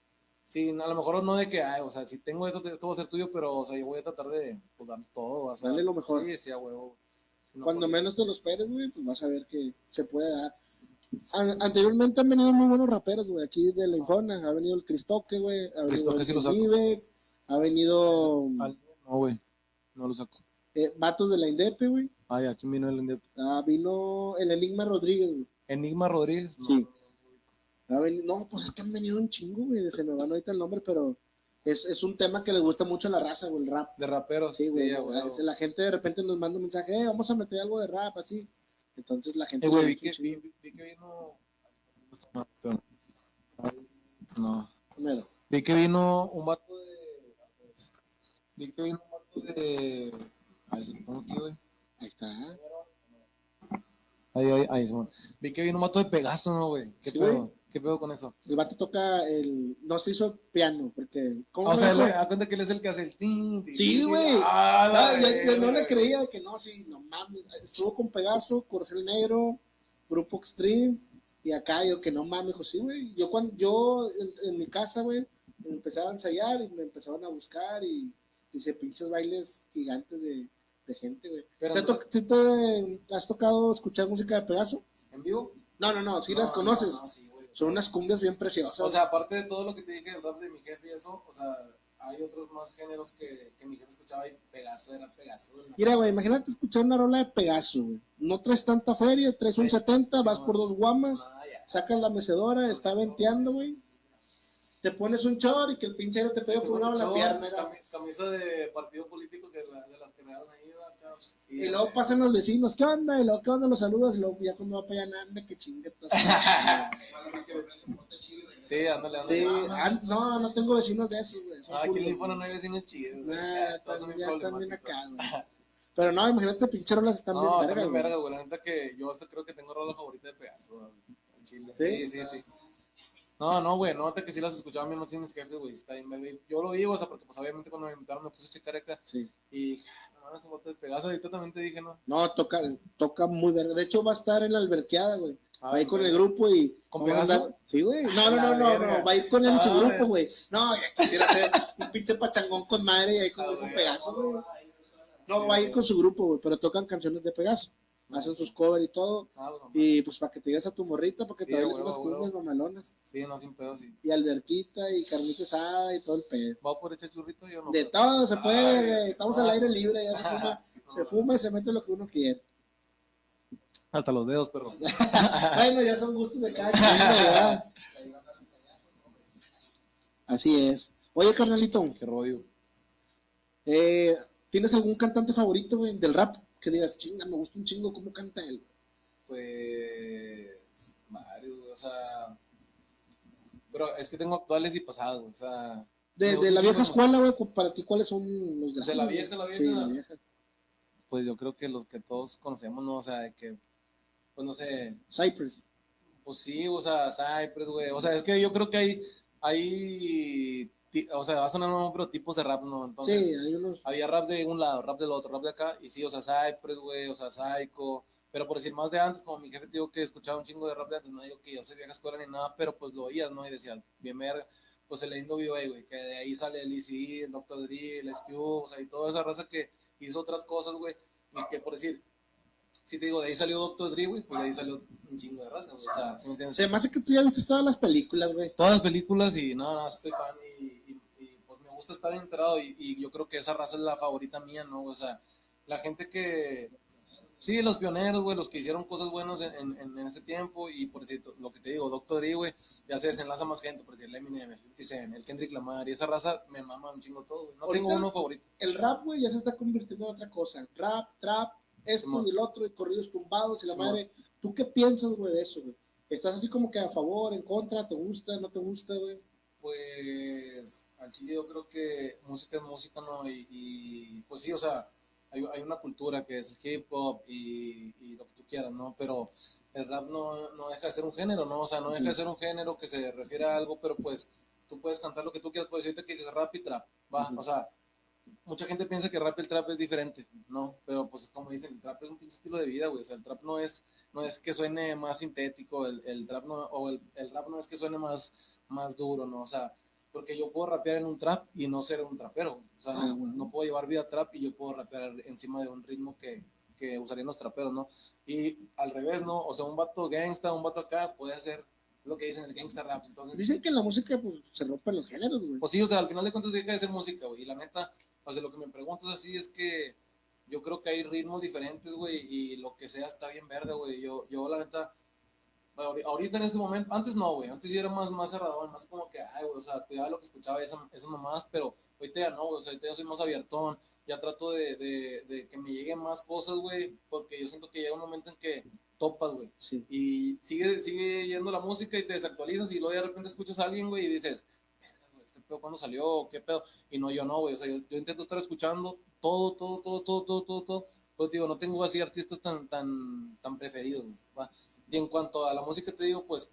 sin, a lo mejor no de que, ay, o sea, si tengo esto, esto va a ser tuyo, pero, o sea, yo voy a tratar de, pues, dar todo. O sea, Dale lo mejor. Sí, sí, a huevo. Sí, no, Cuando porque- menos te lo esperes, güey, pues vas a ver que se puede dar. An- anteriormente han venido muy buenos raperos, güey, aquí de la Infona. Ha venido el Cristoque, güey. Ha venido Cristoque el sí lo saco. Ibe, Ha venido Al- No, güey. No lo saco. Eh, Vatos de la Indepe, güey. Ay, aquí vino el Ende- Ah, vino el Enigma Rodríguez, güey. Enigma Rodríguez. No. Sí. No, pues es que han venido un chingo, güey. Se me van ahorita el nombre, pero es, es un tema que le gusta mucho a la raza, güey, el rap. De raperos. Sí, güey. a la gente de repente nos manda un mensaje, eh, vamos a meter algo de rap, así. Entonces la gente. Eh, güey, vi que, un vi, vi que vino. No. Vi que vino un vato de. Vi que vino un vato de. A ver si lo pongo aquí, güey. Ahí está. Ahí, ahí, ahí, Simón. Vi que vino un vato de Pegaso, ¿no, güey? ¿Qué Sí, pedo? güey. ¿Qué pedo con eso? El vato toca el. No se hizo piano, porque. ¿Cómo O sea, le da cuenta que él es el que hace el tin, tin, Sí, tin. güey. Ah, la Ah, yo- yo no verga, le creía de que no, sí, no mames. Estuvo con Pegaso, Corgel Negro, Grupo Extreme, y acá yo que no mames, dijo, sí, güey. Yo cuando, yo en, en mi casa, güey, empezaba a ensayar y me empezaban a buscar y hice pinches bailes gigantes de, de gente, güey. Pero ¿Te, entonces- to- te- te has tocado escuchar música de Pegaso? ¿En vivo? No, no, no, sí No, las no, conoces. no, sí, güey. Son unas cumbias bien preciosas. O sea, aparte de todo lo que te dije del rap de mi jefe y eso, o sea, hay otros más géneros que, que mi jefe escuchaba y Pegaso era Pegaso. Mira, güey, imagínate escuchar una rola de Pegaso, güey. No traes tanta feria, traes un Sí, 70, sí, vas por dos guamas, sacas la mecedora, está venteando, güey. Te pones un chor y que el pinche te pegue por un lado la pierna. cami- Camisa de partido político que la- de las que me daban ahí, acá, pues, sí, Y luego pasan los vecinos, ¿qué onda? Y luego, ¿qué onda? Los saludas y luego ya cuando va para allá, anda, que chinguetas. Sí, ándale, ándale. Sí, ah, no, no tengo vecinos de esos, güey. Ah, aquí en Linfona no hay vecinos chidos. Nah, Todos son ya están bien acá, güey. Pero no, imagínate, pinche rolas están No, bien también verga, güey. verga, güey. La neta que yo hasta creo que tengo rola favorita de Pegaso, güey, Chile. ¿Sí? Sí, sí, sí. No, no, güey, no, que sí las escuchaba bien noches mis jefes, güey, está bien verga. Y Yo lo vi, o sea, porque pues obviamente cuando me invitaron me puse a checar acá Sí. y, no mames, este bote de Pegaso, ahorita también te dije, ¿no? No, toca, toca muy verga. De hecho, va a estar en la alberqueada, güey. Ah, va a ir con el grupo y. ¿Con Pegaso? Sí, güey. No, no, no, no, no. Va a ir con él y su Ah, grupo, güey. No, ya quisiera hacer un pinche pachangón con madre y ahí con, Ah, güey. Pegaso, güey. No, va a ir con su grupo, güey, pero tocan canciones de Pegaso. Hacen sus covers y todo. Ah, pues. Y pues para que te digas a tu morrita, para que Sí, te bailes unas cumbias mamalonas. Sí, no, sin pedo, sí. Y alberquita y carnita asada y todo el pedo. ¿Va por echar churrito yo no? De todo se puede, Ay, güey. Estamos ah. al aire libre, ya se fuma, se fuma y se mete lo que uno quiere. Hasta los dedos, pero. bueno, ya son gustos de cada quien, ¿verdad? Así es. Oye, carnalito, Qué rollo. eh, ¿tienes algún cantante favorito, güey, del rap? Que digas, chinga, me gusta un chingo cómo canta él. Pues. Varios, o sea. Pero es que tengo actuales y pasados, o sea. De, la vieja escuela, güey, para ti, ¿cuáles son los grandes? ¿De la vieja, la Sí, vieja? la vieja. Pues yo creo que los que todos conocemos, ¿no? O sea, de que. Pues no sé. Cypress. Pues sí, o sea, Cypress, güey. O sea, es que yo creo que hay. Hay. O sea, va a sonar un pero tipos de rap, ¿no? Entonces. sí, hay unos. había rap de un lado, rap del otro, rap de acá, y sí, o sea, Cypress, güey, o sea, Psycho, pero por decir más de antes, como mi jefe te digo que escuchaba un chingo de rap de antes, no digo que yo soy vieja escuela ni nada, pero pues lo oías, ¿no? Y decía, bien verga, pues el Indo B.O.A., güey, que de ahí sale el ECE, el Dr. Dre, el SQ, o sea, y toda esa raza que hizo otras cosas, güey, y que por decir, si te digo, de ahí salió Dr. Dre, güey, pues de ahí salió un chingo de raza, güey, o sea, ¿sí me entiendes? Se me hace que tú ya viste todas las películas, güey. todas las películas y no, no, estoy fan y, y- y, pues me gusta estar enterado y, y yo creo que esa raza es la favorita mía, ¿no? O sea, la gente que, sí, los pioneros, güey, los que hicieron cosas buenas en, en, en ese tiempo y por decir lo que te digo, Doctor Dre, güey, ya se desenlaza más gente, por decir el Eminem, el 50 Cent, el Kendrick Lamar y esa raza me mama un chingo todo, güey. No Ahorita- tengo uno favorito. El rap, güey, ya se está convirtiendo en otra cosa. Rap, trap, esto Simón. y el otro, y corridos tumbados y la madre. ¿Tú qué piensas, güey, de eso, güey? ¿Estás así como que a favor, en contra? ¿Te gusta, no te gusta, güey? Pues al chile yo creo que música es música, ¿no? Y, y, pues sí, o sea, hay, hay una cultura que es el hip hop y, y lo que tú quieras, ¿no? Pero el rap no, no deja de ser un género, ¿no? O sea, no deja de ser un género que se refiere a algo, pero pues tú puedes cantar lo que tú quieras, puedes decirte que dices rap y trap, va, o sea, mucha gente piensa que rap y el trap es diferente, ¿no? Pero pues como dicen, el trap es un pinche estilo de vida, güey, o sea, el trap no es, no es que suene más sintético, el, el trap no, o el, el rap no es que suene más, más duro, ¿no? O sea, porque yo puedo rapear en un trap y no ser un trapero, o sea, Ah, no, bueno. no puedo llevar vida trap y yo puedo rapear encima de un ritmo que, que usarían los traperos, ¿no? Y al revés, ¿no? O sea, un vato gangsta, un vato acá puede hacer lo que dicen el gangsta rap, entonces... Dicen que en la música, pues, se rompen los géneros, güey. Pues sí, o sea, al final de cuentas deja de ser música, güey. Y la neta, o sea, lo que me preguntas así es que yo creo que hay ritmos diferentes, güey, y lo que sea está bien verga, güey. Yo, yo la neta, ahorita en este momento, antes no, güey, antes sí era más, más cerradón, más como que, ay, güey, o sea, cuidaba lo que escuchaba esa- esas mamás, pero ahorita ya no, güey, o sea, ahorita ya soy más abiertón, ya trato de, de, de que me lleguen más cosas, güey, porque yo siento que llega un momento en que topas, güey Sí. y sigue, sigue yendo la música y te desactualizas y luego de repente escuchas a alguien, güey, y dices, "Vergas, güey, este pedo cuándo salió, qué pedo, y no, yo no, güey, o sea, yo, yo intento estar escuchando todo, todo, todo, todo, todo, todo, todo, pues digo, no tengo así artistas tan, tan, tan preferidos, güey, ¿va? y en cuanto a la música te digo, pues,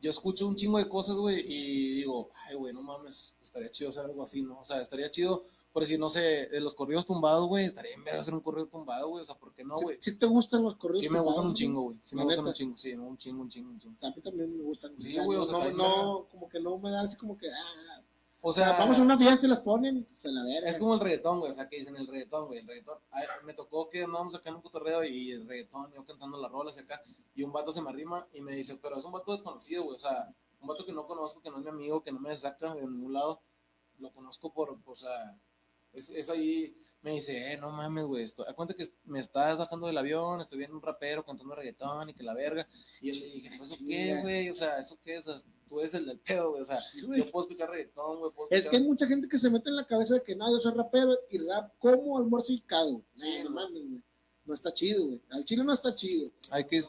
yo escucho un chingo de cosas, güey, y digo, ay, güey, no mames, estaría chido hacer algo así, ¿no? O sea, estaría chido, por decir, no sé, de los corridos tumbados, güey, estaría en verga hacer un corrido tumbado, güey, o sea, ¿por qué no, ¿Sí- güey? ¿Sí, te gustan los corridos Sí me gustan un chingo, güey, sí me La gustan neta. un chingo, sí, un chingo, un chingo, un chingo. A mí también me gustan. Sí, güey, o sea, no, no, como que no me da así como que, ah, O sea, vamos a una fiesta y las ponen, se la verga. Es como el reggaetón, güey. O sea, que dicen el reggaetón, güey. El reggaetón. Me tocó que andábamos acá en un cotorreo y el reggaetón, yo cantando las rolas y acá. Y un vato se me arrima y me dice, pero es un vato desconocido, güey. O sea, un vato que no conozco, que no es mi amigo, que no me saca de ningún lado. Lo conozco por, o sea, es, es ahí. Me dice, eh, no mames, güey. A cuenta que me estás bajando del avión, estoy viendo un rapero cantando reggaetón y que la verga. Y yo le dije, ¿eso qué, güey? O sea, ¿eso qué? O sea, tú eres el del pedo, güey. O sea, Sí, güey. yo puedo escuchar reggaetón, güey. puedo Es escuchar- que hay mucha gente que se mete en la cabeza de que no, yo soy rapero y rap como almuerzo y cago. Sí, no, mames, güey. No está chido, güey. Al chile no está chido. hay que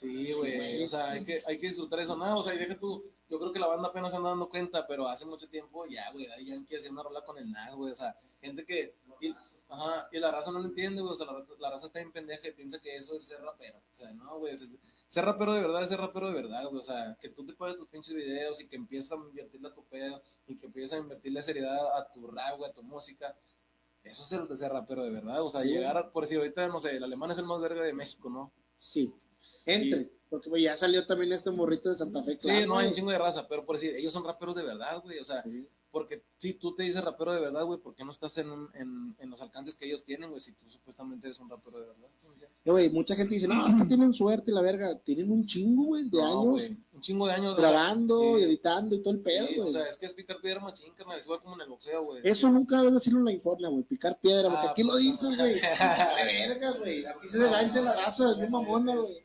sí güey o sea hay que hay que disfrutar eso nada o sea y deja tú yo creo que la banda apenas se anda dando cuenta pero hace mucho tiempo ya güey ahí Yankee hacía una rola con el Nas güey o sea gente que y, ajá, y la raza no lo entiende güey o sea la, la raza está en pendeja y piensa que eso es ser rapero o sea no güey ser rapero de verdad es ser rapero de verdad güey o sea que tú te pagues tus pinches videos y que empieces a invertirle a tu pedo y que empieces a invertirle seriedad a tu rap güey a tu música eso es el de ser rapero de verdad, o sea, Sí. llegar, a- por decir, ahorita, no sé, el alemán es el más verga de México, ¿no? Sí. Entre. Porque güey, ya salió también este morrito de Santa Fe. Sí, no hay un chingo de raza, pero por decir, ellos son raperos de verdad, güey. O sea, Sí. porque si tú te dices rapero de verdad, güey, ¿por qué no estás en, un- en, en los alcances que ellos tienen, güey? Si tú supuestamente eres un rapero de verdad. Eh, güey, mucha gente dice, no, es que tienen suerte la verga. Tienen un chingo, güey, de No, años un chingo de años. o sea, grabando sí, y editando y todo el pedo, güey. o sea, es que es picar piedra machín, carnal, es igual como en el boxeo, güey. Eso nunca debes decirlo en la informa, güey, picar piedra, porque Ah, aquí lo pues, dices, güey. Verga, güey. Aquí se engancha la raza, es mamona, güey.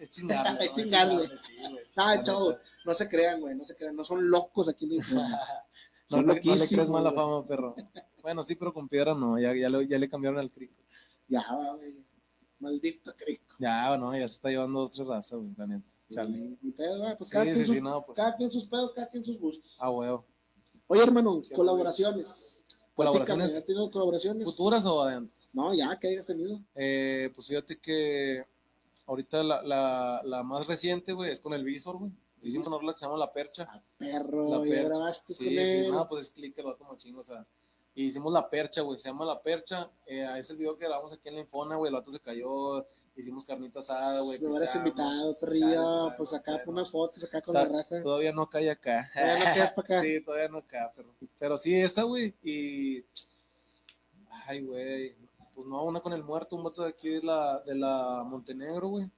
Es, es chingarle. Es chingarle. sí. Ah, chavo, neta. no se crean, güey, no se crean, no son locos aquí en. No, no le crees mala fama, perro. Bueno, sí, pero con piedra no, ya, ya, le, ya le cambiaron al crico. Ya, güey. Maldito crico. Ya, no, ya se está llevando dos, tres razas, güey, la neta. Chale. Pedo, güey, pues cada, sí, quien sus, sí, no, pues. cada quien sus pedos, cada quien sus gustos. Ah, huevo. Oye, hermano, Qué colaboraciones. ¿Colaboraciones ¿Has tenido colaboraciones? futuras o adentro? No, ya, que hayas tenido. Eh, pues fíjate que ahorita la, la, la más reciente, güey, es con el Visor, güey. Hicimos una rola que se llama La Percha. Ah, perro, La ya percha. grabaste Sí, con sí, él. no, pues es click el vato machingo, o sea. Y hicimos La Percha, güey, se llama La Percha. Eh, es el video que grabamos aquí en la Infona, güey, el vato se cayó, hicimos carnita asada, güey. Me hubieras pisteamos. invitado, perrillo, pues acá con unas fotos, acá con la raza. Todavía no cae acá. Todavía no quedas pa' acá. Sí, todavía no acá, pero, pero sí, esa, güey. Y. Ay, güey. Pues no, una con el muerto, un vato de aquí de la, de la Montenegro, güey.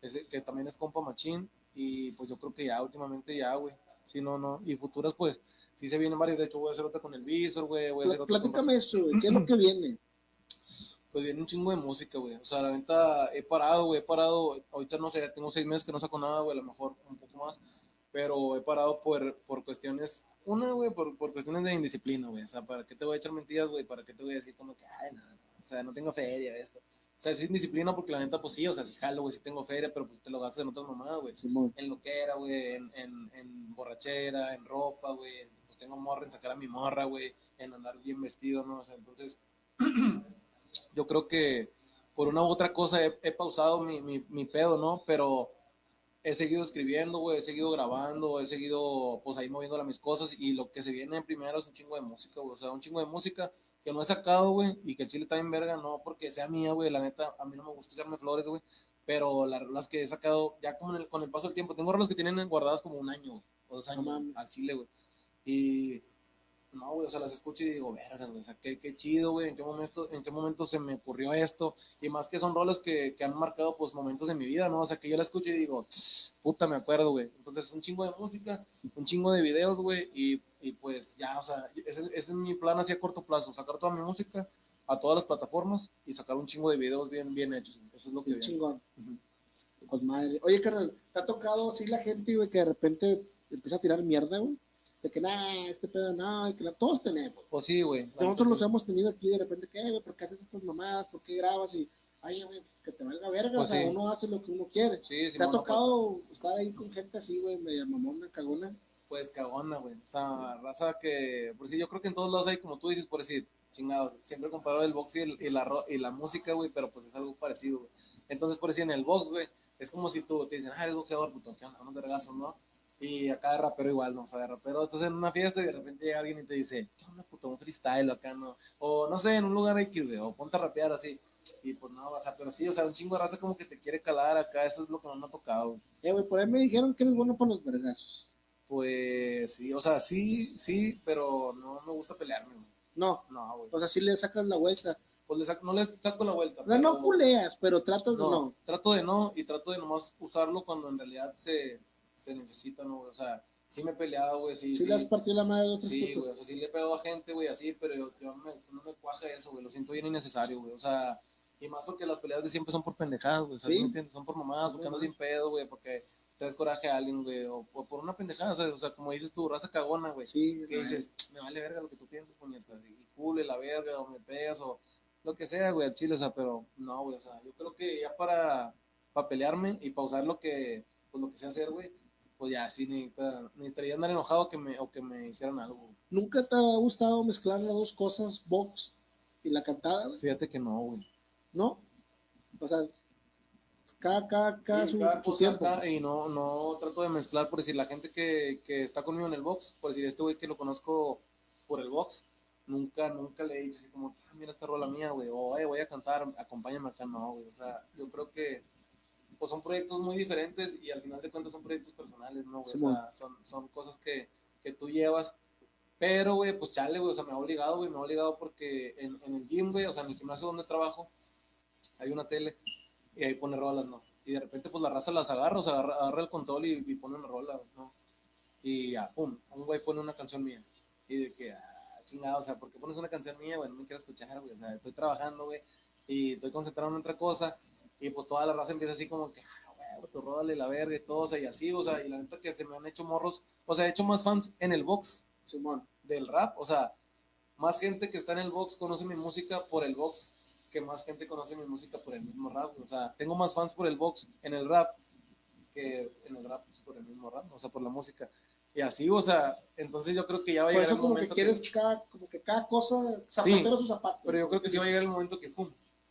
Ese, que también es compa machín. Y pues yo creo que ya, últimamente ya, güey. Sí, no, no. Y futuras, pues, sí se vienen varios. De hecho, voy a hacer otra con el Visor, güey. Voy a hacer otra con Platícame eso, güey, ¿qué es lo que viene? pues viene un chingo de música, güey. O sea, la neta, he parado, güey, he parado. Ahorita no sé, tengo seis meses que no saco nada, güey, a lo mejor un poco más. Pero he parado por, por cuestiones, una, güey, por, por cuestiones de indisciplina, güey. O sea, ¿para qué te voy a echar mentiras, güey? ¿Para qué te voy a decir como que, ay, o sea, no tengo feria, esto? O sea, es indisciplina porque la neta, pues sí, o sea, sí jalo, güey, sí tengo feria, pero pues te lo gastas en otras mamadas, güey. En lo que era, güey, en, en, en borrachera, en ropa, güey. Pues tengo morra, en sacar a mi morra, güey, en andar bien vestido, ¿no? O sea, entonces, yo creo que por una u otra cosa he, he pausado mi, mi, mi pedo, ¿no? Pero he seguido escribiendo, güey, he seguido grabando, he seguido, pues ahí moviéndole mis cosas y lo que se viene primero es un chingo de música, güey, o sea, un chingo de música que no he sacado, güey, y que el chile está en verga, no porque sea mía, güey, la neta, a mí no me gusta echarme flores, güey, pero las rolas que he sacado, ya como en el- con el paso del tiempo, tengo rolas que tienen guardadas como un año, güey, o dos años, No al chile, güey, y no, güey, o sea, las escucho y digo, vergas, güey, o sea, qué, qué chido, güey, en qué momento, en qué momento se me ocurrió esto, y más que son rolas que, que han marcado, pues, momentos de mi vida, ¿no? O sea, que yo la escucho y digo, puta, me acuerdo, güey. Entonces, un chingo de música, un chingo de videos, güey, y, y pues, ya, o sea, ese, ese es mi plan así a corto plazo, sacar toda mi música a todas las plataformas y sacar un chingo de videos bien, bien hechos, eso es lo que. Con madre. Oye, carnal, ¿te ha tocado así la gente, güey, que de repente empieza a tirar mierda, güey? De que, nah, este pedo, no, y que la... todos tenemos. Pues sí, güey. Nosotros los sí. hemos tenido aquí de repente, ¿qué, güey? ¿Por qué haces estas mamadas? ¿Por qué grabas? Y, oye, güey, que te valga verga, Pues o sea, sí. uno hace lo que uno quiere. Sí, sí, ¿Te ha no, tocado estar ahí con gente así, güey, media mamona, cagona? pues cagona, güey. O sea, raza que, por si yo creo que en todos lados hay, como tú dices, por decir, chingados, siempre comparo el box y, el- y la, y la música, güey, pero pues es algo parecido, güey. Entonces, por decir, en el box, güey, es como si tú te dicen, ah, eres boxeador, puto, ¿qué onda? Unos vergazos, ¿no? Y acá de rapero igual, ¿no? O sea, de rapero estás en una fiesta y de repente llega alguien y te dice, ¿qué onda, puto? Un freestyle acá, ¿no? O no sé, en un lugar X, o ponte a rapear así. Y pues no, o sea, pero sí, o sea, un chingo de raza como que te quiere calar acá, eso es lo que no me ha tocado. Eh, güey, por ahí me dijeron que eres bueno para los vergazos. Pues sí, o sea, sí, sí, pero no me gusta pelearme, güey. No, No, güey. o sea, sí le sacas la vuelta. Pues le saco- no le saco la vuelta. O sea, no pero- culeas, pero tratas de no, no. trato de no y trato de nomás usarlo cuando en realidad se, se necesita, ¿no? O sea, sí me he peleado, güey, sí, Sí, sí. le has partido la madre de otros Sí, güey, o sea, sí le he pegado a gente, güey, así, pero yo, me, no me cuaja eso, güey, lo siento bien innecesario, güey, o sea, y más porque las peleas de siempre son por pendejadas, güey. Sí. Son por mamadas, porque andas bien pedo, güey, porque te das coraje a alguien, güey, o, o por una pendejada, o sea, o sea, como dices tú, raza cagona, güey, Sí, que dices, me vale verga lo que tú piensas, puñetas, y cule la verga, o me pegas, o lo que sea, güey, al chile, o sea, pero no, güey, o sea, yo creo que ya para, para pelearme y pausar lo que, pues lo que sé hacer, güey, pues ya sí necesita, necesitaría andar enojado que me, o que me hicieran algo. ¿Nunca te ha gustado mezclar las dos cosas, box y la cantada, güey? Fíjate que no, güey. ¿No? O sea, cada, cada, cada Sí, su, cada su cosa tiempo. acá, y no, no trato de mezclar, por decir, la gente que, que está conmigo en el box, por decir, este güey que lo conozco por el box, nunca, nunca le he dicho así como, ah, mira esta rola mía, güey, o, eh, voy a cantar, acompáñame acá, no, güey, o sea, yo creo que, pues son proyectos muy diferentes y al final de cuentas son proyectos personales, ¿no, güey? Simón. o sea, son, son cosas que, que tú llevas, pero, güey, pues chale, güey, o sea, me ha obligado, güey, me ha obligado porque en, en el gym, güey, o sea, en el gimnasio donde trabajo, hay una tele y ahí pone rolas, ¿no? Y de repente, pues la raza las agarra, o sea, agarra, agarra el control y, y pone una rola, ¿no? Y ya, pum, un güey pone una canción mía. Y de que, ah, chingado, o sea, ¿por qué pones una canción mía, güey? No me quiero escuchar, güey. O sea, estoy trabajando, güey, y estoy concentrado en otra cosa. Y pues toda la raza empieza así como que, ah, güey, tu ródale la verga y todo, o sea, y así, o sea, y la neta que se me han hecho morros, o sea, he hecho más fans en el box Simón. del rap, o sea, más gente que está en el box conoce mi música por el box que más gente conoce mi música por el mismo rap, o sea, tengo más fans por el box en el rap que en el rap pues, por el mismo rap, o sea, por la música. Y así, o sea, entonces yo creo que ya va a llegar el como que momento quieres cada, como que cada cosa, zapatero a su zapato. pero yo creo que sí va a llegar el momento que fum.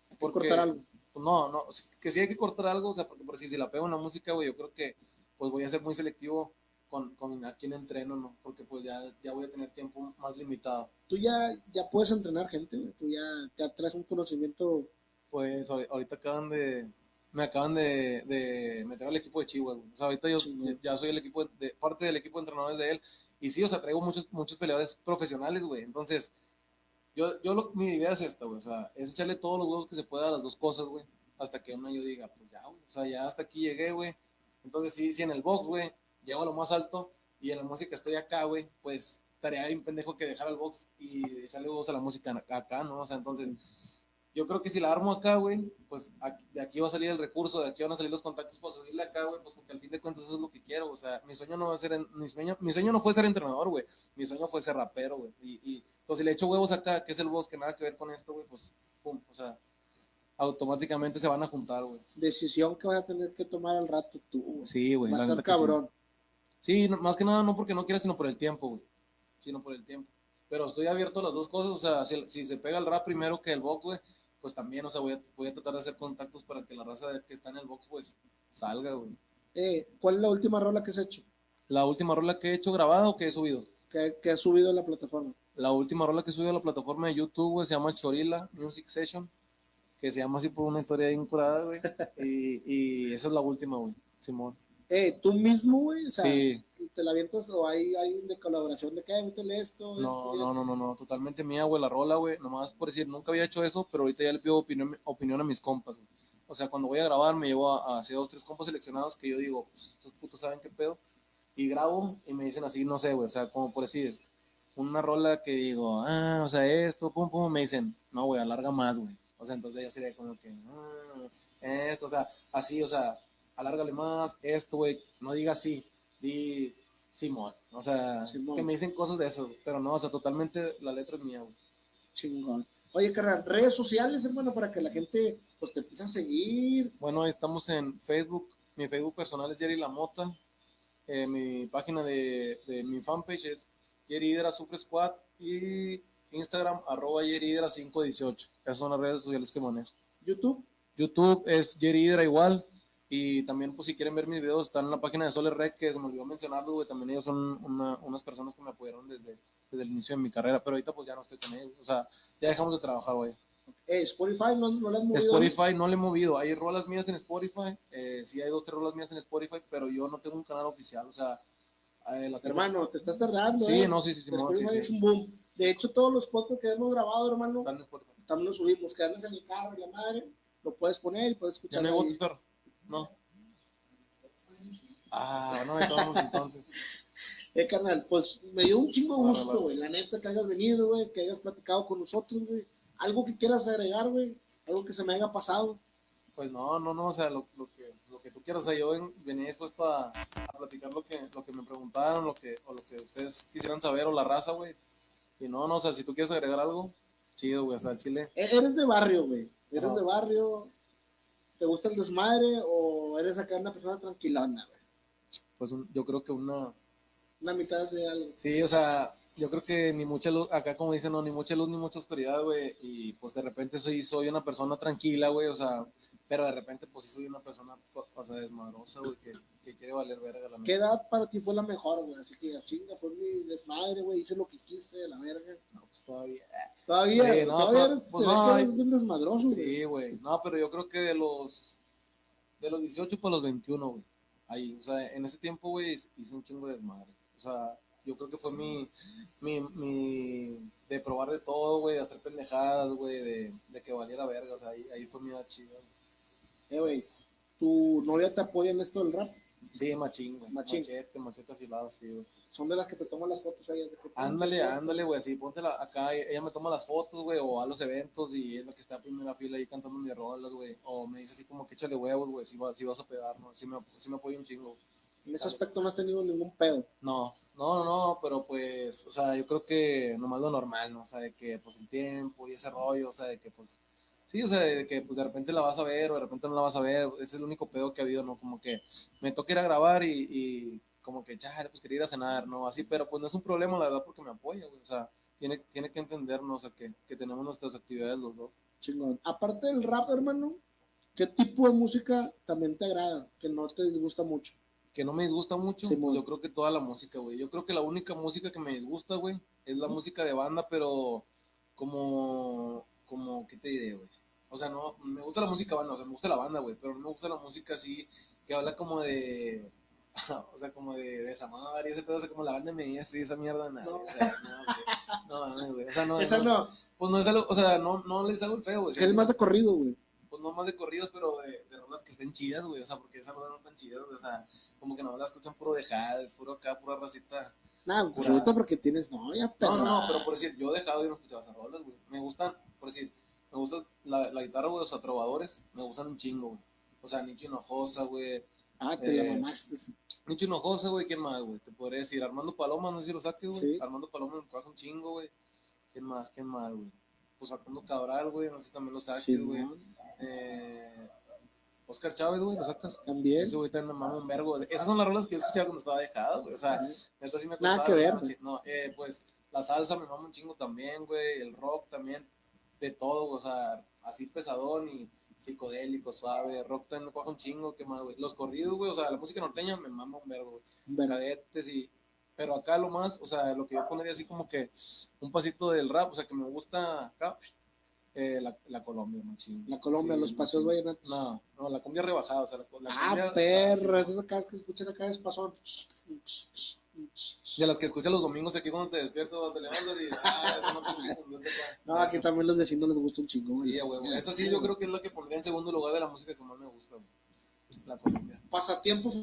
Hay que cortar algo. Pues, no, no, que sí hay que cortar algo, o sea, porque por si se la pego en la música, güey, yo creo que pues voy a ser muy selectivo con, con a quién entreno, ¿no? Porque pues ya, ya voy a tener tiempo más limitado. Tú ya, ya puedes entrenar gente, güey. Tú ya, ya traes un conocimiento. Pues ahori- ahorita acaban de, me acaban de, de meter al equipo de Chihuahua, güey. O sea, ahorita yo ya soy el equipo de, parte del equipo de entrenadores de él. Y sí, o sea, traigo muchos, muchos peleadores profesionales, güey. Entonces, yo, yo lo- mi idea es esta, güey. O sea, es echarle todos los huevos que se pueda a las dos cosas, güey. Hasta que una yo diga, pues ya, güey. O sea, ya hasta aquí llegué, güey. Entonces, sí, sí, en el box, güey, llego a lo más alto y en la música estoy acá, güey, pues estaría bien pendejo que dejara el box y echarle huevos a la música acá, ¿no? O sea, entonces, yo creo que si la armo acá, güey, pues aquí- de aquí va a salir el recurso, de aquí van a salir los contactos para subirle acá, güey, pues porque al fin de cuentas eso es lo que quiero, o sea, mi sueño no va a ser, mi sueño, mi sueño no fue ser entrenador, güey, mi sueño fue ser rapero, güey, y, y entonces si le echo huevos acá, que es el box, que nada que ver con esto, güey, pues, pum, o sea, automáticamente se van a juntar, güey. Decisión que vas a tener que tomar al rato tú, güey. Sí, güey. Va a estar sí. cabrón. Sí, no- más que nada no porque no quiera, sino por el tiempo, güey. Sino por el tiempo. Pero estoy abierto a las dos cosas, o sea, si, si se pega el rap primero que el box, güey, pues también, o sea, voy a, voy a tratar de hacer contactos para que la raza que está en el box, pues, salga, güey. Eh, ¿Cuál es la última rola que has hecho? La última rola que he hecho grabada o que he subido. Que, que has subido a la plataforma. La última rola que he subido a la plataforma de YouTube, güey, se llama Chorila Music Session, que se llama así por una historia bien curada, güey. Y, y esa es la última, güey, Simón. Eh, tú mismo, güey. O sea, Sí. Te la avientas o hay alguien de colaboración de que "Ay, métele esto. No, esto no, esto"? no, no, no, totalmente mía, güey, la rola, güey. Nomás por decir, nunca había hecho eso, pero ahorita ya le pido opinión, opinión a mis compas, güey. O sea, cuando voy a grabar, me llevo a, a dos, tres compas seleccionados que yo digo, pues, estos putos saben qué pedo. Y grabo y me dicen así, no sé, güey, o sea, como por decir, una rola que digo, ah, o sea, esto, pum, pum, me dicen, no, güey, alarga más, güey. O sea, entonces ya sería como que, ah, esto, o sea, así, o sea, alárgale más, esto, güey, no diga así, di Simón. O sea, Simón. que me dicen cosas de eso, pero no, o sea, totalmente la letra es mía, güey. Chingón. Oye, carnal, redes sociales, hermano, para que la gente pues te empiece a seguir. Bueno, estamos en Facebook. Mi Facebook personal es Jerry Lamota. Eh, mi página de, de mi fanpage es Jerry Hidra Sufre Squad. Y Instagram, arroba Jerry Hidra 518. Esas son las redes sociales que manejo. YouTube. YouTube es Jerry Hidra igual. Y también, pues, si quieren ver mis videos, están en la página de Soler Rec, que se me olvidó mencionarlo, güey. También ellos son una- unas personas que me apoyaron desde, desde el inicio de mi carrera. Pero ahorita, pues, ya no estoy con ellos. O sea, ya dejamos de trabajar, güey. Eh, Spotify, no, no le has movido. Spotify no le he movido. Hay rolas mías en Spotify. Eh, sí, hay dos, tres rolas mías en Spotify, pero yo no tengo un canal oficial. O sea, eh, las tengo- Hermano, te estás tardando. Sí, eh. no, sí, sí, sí, Spotify sí. es un boom. De hecho, todos los podcasts que hemos grabado, hermano, también los subimos. Que andas en el carro y la madre, lo puedes poner y puedes ¿Ya escuchar. no hay botes, perro? No. Ah, no, estamos entonces. Eh, carnal, pues me dio un chingo Vale, gusto, vale. güey. La neta, que hayas venido, güey, que hayas platicado con nosotros, güey. Algo que quieras agregar, güey. Algo que se me haya pasado. Pues no, no, no, o sea, lo, lo que, lo que tú quieras. O sea, yo ven- venía dispuesto a, a platicar lo que, lo que me preguntaron, lo que, o lo que ustedes quisieran saber, o la raza, güey. Y no, no, o sea, si tú quieres agregar algo, chido, güey, o sea, el chile. E- Eres de barrio, güey. Eres de barrio. ¿Te gusta el desmadre o eres acá una persona tranquilona, güey? Pues un- yo creo que una, Una mitad de algo. Sí, o sea, yo creo que ni mucha luz, acá como dicen, no, ni mucha luz ni mucha oscuridad, güey, y pues de repente soy, soy una persona tranquila, güey, o sea, pero de repente pues sí soy una persona, o sea, desmadrosa, güey, que, que quiere valer verga la ¿Qué edad para ti fue la mejor, güey? Así que así fue mi desmadre, güey. Hice lo que quise, la verga. No, pues todavía. Todavía, Sí, no, todavía pues- eres, pues no, eres desmadroso, güey. Sí, güey, no, pero yo creo que de los, de los 18 para los 21, güey, ahí, o sea, en ese tiempo, güey, hice un chingo de desmadre, o sea, yo creo que fue mi, mi, mi, de probar de todo, güey, de hacer pendejadas, güey, de, de que valiera verga, o sea, ahí, ahí fue mi edad chida. güey. Eh, güey, ¿Tu novia te apoya en esto del rap? Sí, machín, güey. Machín. Machete, machete afilado, sí, güey. Son de las que te toman las fotos ahí. Ándale, ándale, güey, así, ponte la- acá, ella me toma las fotos, güey, o a los eventos y es la que está en primera fila ahí cantando mis rolas, güey, o me dice así como que échale huevos, güey, si, va- si vas a pegar, ¿no? Sí me, sí me apoya un chingo. En ese aspecto no has tenido ningún pedo. No, no, no, no, pero pues, o sea, yo creo que nomás lo normal, ¿no? O sea, de que pues el tiempo y ese rollo, o sea, de que pues, sí, o sea, de que pues de repente la vas a ver o de repente no la vas a ver, ese es el único pedo que ha habido, ¿no? Como que me toca ir a grabar y, y como que, chale, pues quería ir a cenar, ¿no? Así, pero pues no es un problema, la verdad, porque me apoya, güey, o sea, tiene, tiene que entendernos, o sea, que, que tenemos nuestras actividades los dos. Chingón. Aparte del rap, hermano, ¿qué tipo de música también te agrada? Que no te disgusta mucho. que no me disgusta mucho, pues yo creo que toda la música, güey. Yo creo que la única música que me disgusta, güey, es la música de banda, pero como, como, ¿qué te diré, güey? O sea, no, me gusta la música banda, o sea, me gusta la banda, güey, pero no me gusta la música así, que habla como de, o sea, como de desamor y ese pedo, o sea, como la banda me dice esa mierda, nada, No. o sea, no, güey. No, mames, güey. O sea, no, Esa no. Pues no es algo, o sea, no, no les hago el feo, güey. Es más de corrido, güey. pues no más de corridos, pero de, de rolas que estén chidas, güey. O sea, porque esas rolas no están chidas, güey. O sea, como que no las escuchan puro dejada, puro acá, pura racita. Nada, pues ahorita porque tienes novia, pero. No, no, no, pero por decir, yo dejado y no escuchaba esas rolas, güey. Me gustan, por decir, me gusta la, la guitarra, güey, o sea, trovadores, me gustan un chingo, güey. O sea, Nicho Hinojosa, güey. Ah, te la eh, mamaste. Nicho Hinojosa, güey, ¿quién más, güey? Te podría decir, Armando Paloma, no sé si lo saques, güey. Sí. Armando Paloma me trabaja un chingo, güey. ¿Quién más, quién más, güey? Pues Facundo Cabral, güey, no sé si también lo saques, Sí, güey. Eh, Oscar Chávez, güey, lo sacas. También. Ese güey también me mama un vergo. Esas son las rolas que yo escuchaba cuando estaba dejado, güey. O sea, neta sí me Nada costaba que ver. No, eh, pues la salsa me mama un chingo también, güey. El rock también. De todo. O sea, así pesadón y psicodélico, suave. Rock también me coja un chingo. ¿Qué más, güey? Los corridos, güey. O sea, la música norteña me mama un vergo, güey. Cadetes y. Pero acá lo más, o sea, lo que yo pondría así como que un pasito del rap, o sea, que me gusta acá, eh, la, la Colombia, machín. La Colombia, Sí, los paseos vallenatos. No, no, la cumbia rebajada, o sea, la, la Ah, perra, sí, esas acá que escuchan acá despasón. De las que escuchas los domingos aquí cuando te despiertas, vas, te levantas y, ah, eso no te de acá. No, aquí también los vecinos les gusta un chingo, güey. Sí, güey, Eso sí, yo creo que es lo que pondría en segundo lugar de la música que más me gusta, güey. La Colombia. Pasatiempos.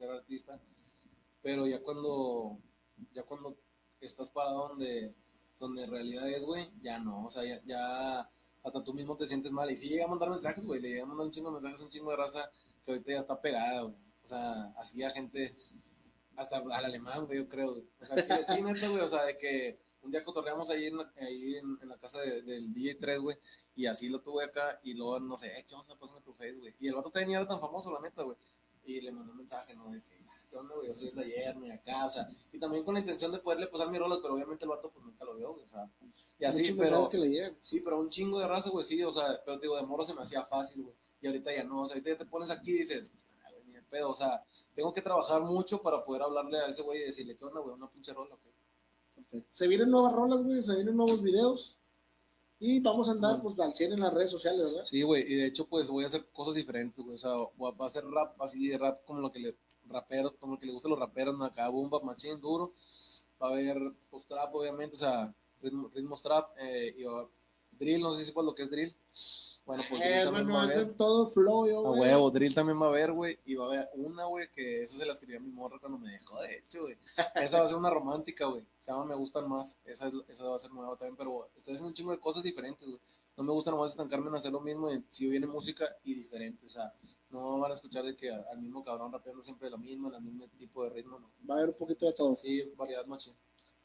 Ser artista, pero ya cuando, ya cuando estás parado donde, donde en realidad es, güey, ya no, o sea, ya, ya hasta tú mismo te sientes mal, y sí llega a mandar mensajes, güey, le llega a mandar un chingo de mensajes a un chingo de raza que ahorita ya está pegada, güey, o sea, así a gente, hasta al alemán, güey, yo creo, o sea, sí, sí, neta, güey, o sea, de que un día cotorreamos ahí en la, ahí en, la casa de- del DJ3, güey, y así lo tuve acá, y luego, no sé, "Eh, ¿qué onda? Pásame tu face, güey, y el vato también era tan famoso, la neta, güey, y le mandó un mensaje, ¿no? De que, ¿qué onda, güey? Yo soy el de ayer, ni acá, o sea, y también con la intención de poderle pasar mis rolas, pero obviamente el vato pues nunca lo vio, güey, o sea, y así, pero, que le sí, pero un chingo de raza, güey, sí, o sea, pero te digo, de morro se me hacía fácil, güey, y ahorita ya no, o sea, ahorita ya te pones aquí y dices, "Ah, ni de pedo, o sea, tengo que trabajar mucho para poder hablarle a ese güey y decirle, ¿qué onda, güey? Una pinche rola, ¿ok? Perfecto. Se vienen nuevas rolas, güey, se vienen nuevos videos. Y vamos a andar, pues, al 100 en las redes sociales, ¿verdad? Sí, güey, y de hecho, pues voy a hacer cosas diferentes, güey. O sea, voy a, va a hacer rap así de rap como lo que le rapero, como lo que le gusta a los raperos, ¿no? acá, bomba, machín, duro. Va a haber post trap, obviamente, o sea, ritmo, ritmos trap, eh, y va- drill, no sé si sepas lo que es drill. Bueno, pues Eh, drill también hermano, va a haber. todo flow, yo, A huevo, drill también va a haber, güey. Y va a haber una, güey, que esa se la escribí a mi morra cuando me dejó, de hecho, güey. Esa va a ser una romántica, güey. Se llama Me Gustan Más. Esa, es- esa va a ser nueva también, pero estoy haciendo un chingo de cosas diferentes, güey. No me gusta nomás estancarme en hacer lo mismo. y si viene música y diferente, o sea, no van a escuchar de que al mismo cabrón rapeando siempre lo mismo, el mismo tipo de ritmo, no. Va a haber un poquito de todo. Sí, variedad machín.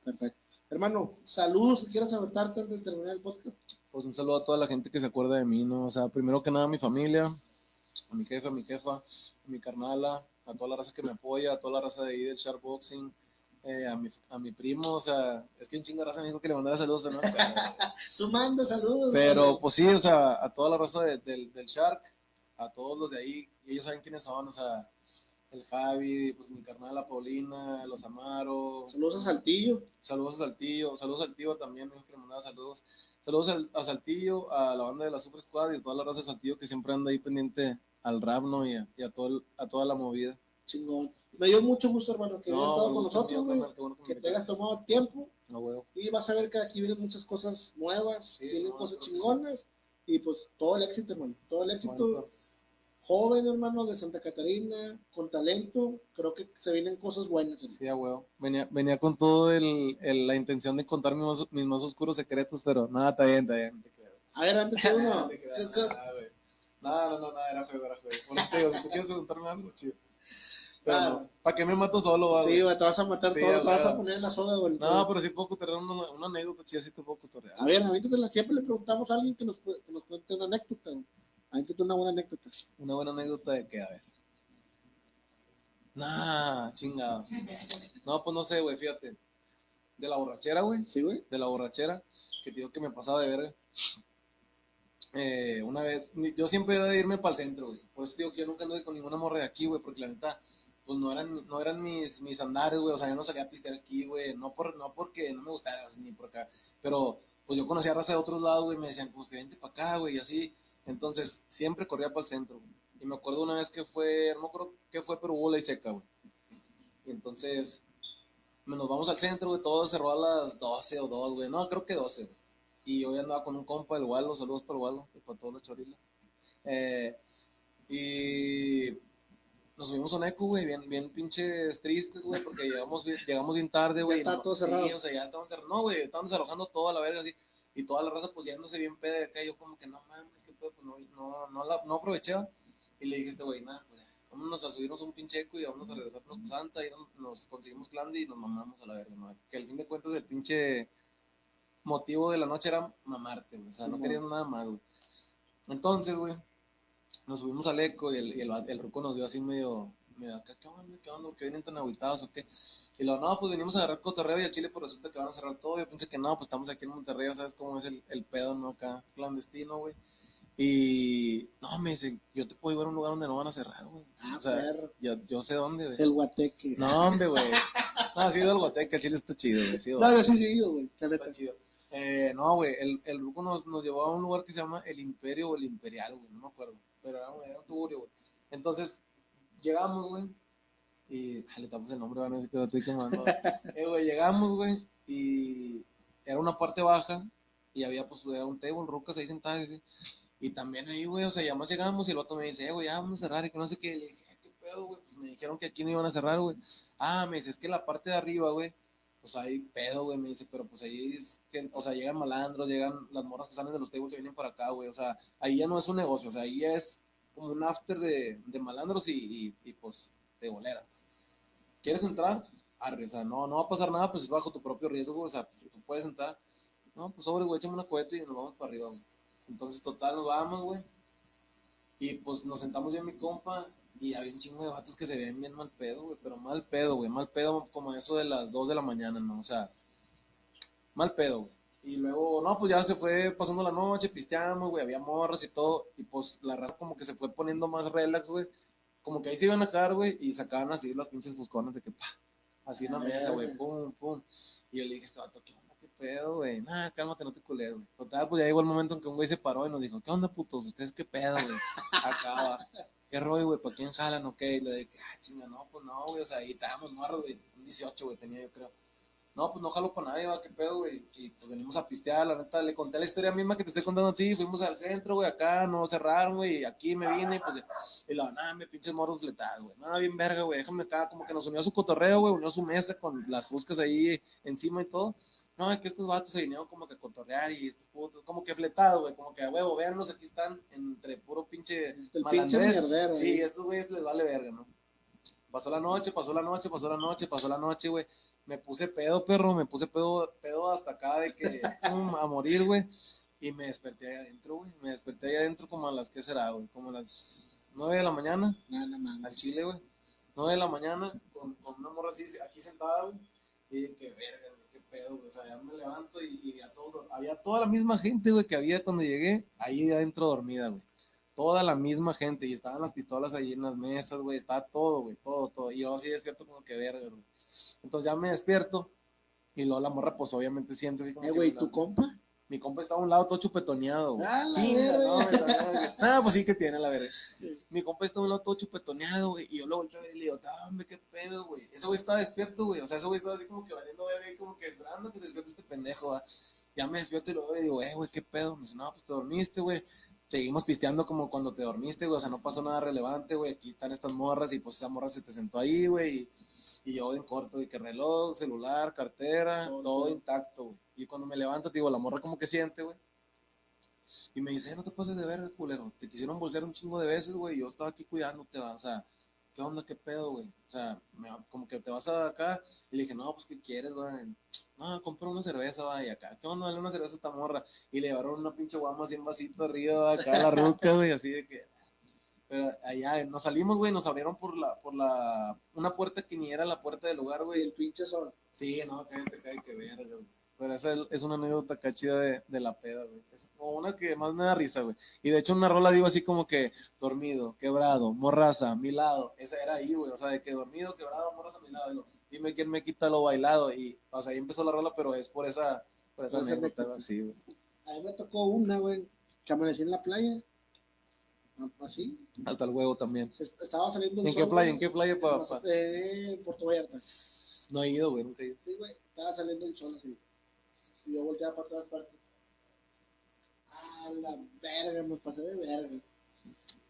Perfecto. Hermano, saludos, quieres aventarte antes de terminar el podcast. Pues un saludo a toda la gente que se acuerda de mí, ¿no? O sea, primero que nada a mi familia, a mi jefe, a mi jefa, a mi carnala, a toda la raza que me apoya, a toda la raza de ahí del Sharp Boxing, eh, a, mi, a mi primo, o sea, es que un chingo de raza me dijo que le mandara saludos, ¿no? Pero, Tú manda saludos. pero, pues sí, o sea, a toda la raza de- del, del Shark, a todos los de ahí, y ellos saben quiénes son, o sea, el Javi, pues mi carnal, la Paulina, los Amaro, Saludos a Saltillo. saludos a Saltillo, saludos a Saltillo también, que saludos. Saludos al- a Saltillo, a la banda de la Super Squad y a toda la raza de Saltillo que siempre anda ahí pendiente al rap, ¿no? Y a, y a, todo el- a toda la movida. Chingón. Me dio mucho gusto, hermano, que hayas estado con nosotros, mío, carnal, bueno que Que te hayas tomado tiempo. No, huevo. Y vas a ver que aquí vienen muchas cosas nuevas, Sí, vienen sí, cosas chingonas. Y pues todo el éxito, hermano. Todo el éxito. Bonito. Joven, hermano, de Santa Catarina, con talento. Creo que se vienen cosas buenas. hermano. Sí, a huevo. Venía, venía con todo el, el- la intención de contar mis más, mis más oscuros secretos, pero nada, está bien, está bien. A ver, antes de uno. No te creas, ¿qué- qué- nada. No, no, no, era juego, era juego. Por eso te digo, si tú quieres preguntarme algo, chido. Pero Ah. no, ¿para qué me mato solo, Sí, güey? güey, te vas a matar Sí, todo, te vas a poner en la soga, güey. No, pero sí puedo cotorrear una, una anécdota chida, sí te puedo cotorrear. A ver, ahorita siempre le preguntamos a alguien que nos, que nos cuente una anécdota. güey. Una buena anécdota. Una buena anécdota de que, a ver. Nah, chingado. No, pues no sé, güey, fíjate. De la borrachera, güey. ¿Sí, güey? de la borrachera, que te digo que me pasaba de verga. Eh, una vez, yo siempre era de irme para el centro, güey. Por eso digo que yo nunca anduve con ninguna morra de aquí, güey, porque la neta, pues no eran, no eran mis, mis andares, güey. O sea, yo no salía a pistear aquí, güey. No, por, no porque no me gustara, ni por acá. Pero, pues yo conocía raza de otros lados, güey. Me decían, pues que vente para acá, güey, y así. Entonces, siempre corría para el centro, güey. Y me acuerdo una vez que fue, no me acuerdo qué fue, pero hubo ley seca, güey. Y entonces, nos vamos al centro, güey, todo cerró a las 12 o 2, güey. No, creo que 12, güey. Y yo ya andaba con un compa, el Walo, saludos para el Walo y para todos los chorilas. Eh, y nos subimos a un eco, güey, bien, bien pinches tristes, güey, porque llegamos, bien- llegamos bien tarde, güey. está no- todo cerrado. Sí, o sea, ya estaban cerrando. No, güey, estaban desalojando todo a la verga, así. Y toda la raza, pues, yéndose bien peda de acá. Y yo, como que no mames, pedo, pues no, no, no, la- no aproveché. Y le dije a este güey, nada, pues, vámonos a subirnos a un pinche eco y vámonos a regresarnos para Santa. Y nos, conseguimos clandy y nos mamamos a la verga, ¿no? Que al fin de cuentas, el pinche motivo de la noche era mamarte, güey. O sea, Sí, no querías nada más, güey. Entonces, güey, nos subimos al eco y el, y el, el ruco nos vio así medio, medio acá, ¿qué onda? ¿Qué onda? ¿Qué vienen tan aguitados o qué? Y luego, no, pues venimos a agarrar cotorreo y al Chile, pues resulta que van a cerrar todo. Yo pensé que no, pues estamos aquí en Monterrey, ¿sabes cómo es el, el pedo, no? Acá, clandestino, güey. Y, no, me dice, yo te puedo llevar a un lugar donde no van a cerrar, güey. Ah, o sea, yo, yo sé dónde, güey. El guateque. No, hombre, güey. No, ha sido el Guateca, el Chile está chido, güey. sí, No, yo sí he ido, güey. Está chido. Eh, no, güey, el, el Ruco nos, nos llevó a un lugar que se llama el Imperio o el Imperial, güey, no me acuerdo. Pero era, un- era un tuburio, güey. Entonces, llegamos, güey, y ah, le damos el nombre, van a decir que lo estoy quemando. eh, güey, llegamos, güey, y era una parte baja, y había, pues, era un table, rucas ahí sentadas, así. Y también ahí, güey, o sea, ya más llegamos, y el vato me dice, eh, güey, ya vamos a cerrar, y que no sé qué. Le dije, "Eh, ¿qué pedo, güey? Pues me dijeron que aquí no iban a cerrar, güey. Ah, me dice, es que la parte de arriba, güey, pues hay pedo, güey, me dice, pero pues ahí es que, o sea, llegan malandros, llegan las morras que salen de los tables y vienen para acá, güey, o sea, ahí ya no es un negocio, o sea, ahí es como un after de, de malandros y, y, y, pues de bolera. ¿Quieres entrar? Arre, o sea, no, no va a pasar nada, pues es bajo tu propio riesgo, güey, o sea, pues, tú puedes entrar. No, pues sobre, güey, échame una cohete y nos vamos para arriba, güey. Entonces, total, nos vamos, güey. Y pues nos sentamos yo y mi compa y había un chingo de vatos que se ven bien mal pedo, güey, pero mal pedo, güey, mal pedo como eso de las 2 de la mañana, ¿no? O sea, mal pedo, güey. Y luego, no, pues ya se fue pasando la noche, pisteamos, güey, había morras y todo, y pues la raza como que se fue poniendo más relax, güey. Como que ahí se iban a quedar, güey, y sacaban así las pinches busconas de que, pa, así en la A mesa, güey, pum, pum. Y yo le dije, este vato, ¿qué onda, qué pedo, güey? Nah, cálmate, no te cules, güey. Total, pues ya llegó el momento en que un güey se paró y nos dijo, ¿qué onda, putos? ¿Ustedes qué pedo, güey? Acá va. ¿Qué rollo, güey? ¿Para quién jalan o qué? Y le dije, ah, chinga, no, pues no, güey. O sea, ahí estábamos morros, güey. Un 18, güey, tenía yo, creo. No, pues no jalo para nadie, va, qué pedo, güey. Y pues venimos a pistear, la neta, le conté la historia misma que te estoy contando a ti. Fuimos al centro, güey, acá, no cerraron, güey. Aquí me vine, pues, y la nada, me pinches morros fletados, güey. Nada, bien verga, güey. Déjame acá, como que nos unió a su cotorreo, güey. Unió su mesa con las fuscas ahí encima y todo. No, es que estos vatos se vinieron como que a cotorrear y estos putos, como que fletados, güey. Como que a huevo, véanlos, aquí están entre puro pinche El pinche malandrés. mierdero. Sí, estos güeyes les vale verga, ¿no? Pasó la noche, pasó la noche, pasó la noche, pasó la noche, güey. Me puse pedo, perro, me puse pedo, pedo hasta acá de que pum, a morir, güey. Y me desperté ahí adentro, güey. Me desperté ahí adentro como a las, ¿qué será, güey? Como a las nueve de la mañana, No, no mames. al chile, güey. 9 de la mañana, con, con una morra así, aquí sentada, güey. Y dije, qué verga, pedo, güey. O sea, ya me levanto y, y ya todos, había toda la misma gente, güey, que había cuando llegué, ahí adentro dormida, güey. Toda la misma gente, y estaban las pistolas ahí en las mesas, güey, estaba todo, güey, todo, todo. Y yo así despierto como que verga, güey. Entonces ya me despierto, y luego la morra, pues obviamente siente así como Eh, güey, ¿tu compa? Mi compa estaba a un lado todo chupetoneado. Ah, la Chinga, no. Ah, pues sí que tiene la verga. Mi compa estaba a un lado todo chupetoneado, güey. Y yo lo volteo y le digo, dame, qué pedo, güey. Ese güey estaba despierto, güey. O sea, ese güey estaba así como que valiendo verga y como que esperando que se despierte este pendejo, ¿va? Ya me despierto y luego le digo, eh, güey, qué pedo. Me dice, no, pues te dormiste, güey. Seguimos pisteando como cuando te dormiste, güey. O sea, no pasó nada relevante, güey. Aquí están estas morras y pues esa morra se te sentó ahí, güey. Y, y yo en corto, y que reloj, celular, cartera, todo. intacto, güey. Y cuando me levanto, te digo, la morra como que siente, güey. Y me dice, "Eh, no te pases de verga, culero. Te quisieron bolsear un chingo de veces, güey. Yo estaba aquí cuidándote, va. O sea, ¿qué onda, qué pedo, güey? O sea, como que te vas a acá. Y le dije, no, pues, ¿qué quieres, güey? No, compré una cerveza, va. Acá, ¿qué onda? Dale una cerveza a esta morra. Y le llevaron una pinche guama así en vasito arriba, acá a la ruca, güey. Así de que. Pero allá nos salimos, güey. Nos abrieron por la, por la. Una puerta que ni era la puerta del lugar, güey. el pinche sol. Sí, no, cállate, cállate, verga, güey. Pero esa es, una anécdota acá chida de, de la peda, güey. Es como una que más me da risa, güey. Y de hecho, una rola digo así como que dormido, quebrado, morraza, mi lado. Esa era ahí, güey. O sea, de que dormido, quebrado, morraza, mi lado. Y lo, dime quién me quita lo bailado. Y, o sea, ahí empezó la rola, pero es por esa, por esa anécdota, güey. Sí, güey. A mí me tocó una, güey, que amanecí en la playa. Así. Hasta el huevo también. Estaba saliendo el ¿En qué playa? güey, ¿En qué playa, papá? En Puerto Vallarta. No he ido, güey, nunca he ido. Sí, güey. Estaba saliendo el sol así. Y yo volteaba para todas partes. A la verga, me pasé de verga.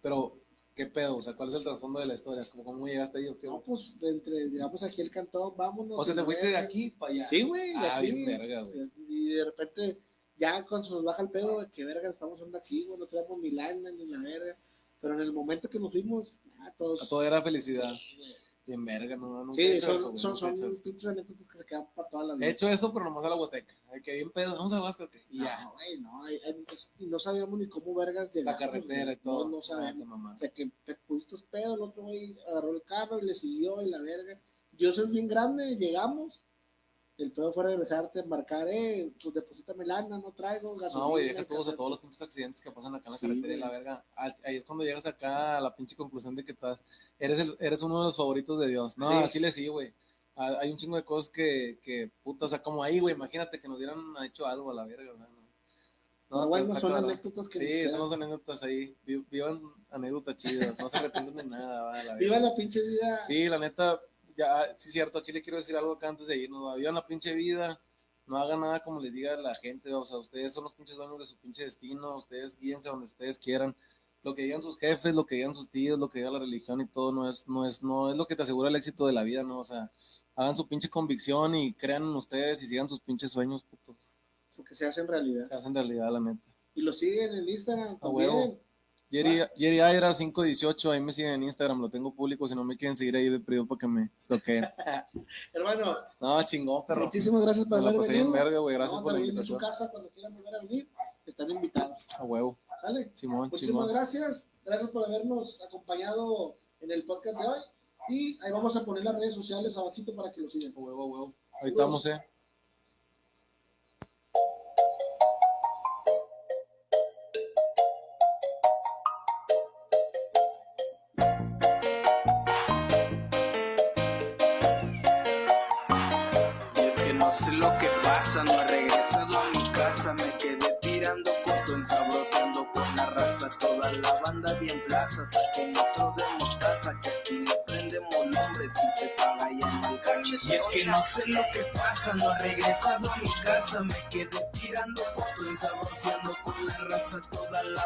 Pero, ¿qué pedo? O sea, ¿cuál es el trasfondo de la historia? ¿Cómo, cómo llegaste ahí? No, pues, entre, llegamos aquí el cantón, vámonos. O sea, te fuiste de aquí para allá. Sí, güey, Ah, aquí. bien verga, güey. Y de repente, ya cuando se nos baja el pedo, de que verga estamos andando aquí, güey, no traemos ni lana ni la verga. Pero en el momento que nos fuimos, ah, todos. Todo era felicidad. Sí. Bien verga, no, nunca he Sí, hecho son, eso, güey, son, son hecho eso. pinches anécdotas que se quedan para toda la vida. He hecho eso, pero nomás a la Huasteca. Ay, que bien pedo, vamos a. Y ya, No, güey, no, hay- hay- y no sabíamos ni cómo vergas la llegamos. carretera y todo. No, no. De que te pusiste pedo, el otro güey agarró el carro y le siguió y la verga. Dios es bien grande, llegamos. El pedo fue regresarte, embarcar, eh, pues deposítame lana, no traigo gasolina. No, güey, deja todos a todos los pinches accidentes que pasan acá en la Sí, carretera y la verga. Ah, Ahí es cuando llegas acá a la pinche conclusión de que estás, eres, el, eres uno de los favoritos de Dios. No, Sí. al Chile sí, güey. Hay un chingo de cosas que, que, puta, o sea, como ahí, güey, imagínate que nos dieran hecho algo a la verga, sea, no. Bueno, está son anécdotas que Sí, son las anécdotas ahí. Vi- Vivan anécdotas chidas, no se arrepienten de nada, va, la Viva verga. la pinche vida. Sí, la neta, ya, sí, cierto, a Chile quiero decir algo acá antes de irnos. Vivan la pinche vida, no hagan nada como les diga la gente, o sea, ustedes son los pinches dueños de su pinche destino, ustedes guíense donde ustedes quieran. Lo que digan sus jefes, lo que digan sus tíos, lo que diga la religión y todo, no es, no es, no es lo que te asegura el éxito de la vida, ¿no? O sea, hagan su pinche convicción y crean en ustedes y sigan sus pinches sueños, putos. Porque se hace en realidad. Se hacen realidad, la neta. Y lo siguen en Instagram también. Jerry, Jerry Aira 518, ahí me siguen en Instagram, lo tengo público, si no me quieren seguir ahí de periodo para que me stalkeen. Hermano, No, chingón, perro. muchísimas gracias por Me la haber venido. verga, güey, gracias No, por la también en su invitación. casa, cuando quieran volver a venir, están invitados. A huevo, ¿Sale? Simón, Muchísimas gracias. Gracias por habernos acompañado en el podcast de hoy. Y ahí vamos a poner las redes sociales abajito para que lo sigan. A huevo, a huevo. Ahí estamos, eh. Sé lo que pasa, no he regresado a mi casa, me quedé tirando coto saboreando con la raza, toda la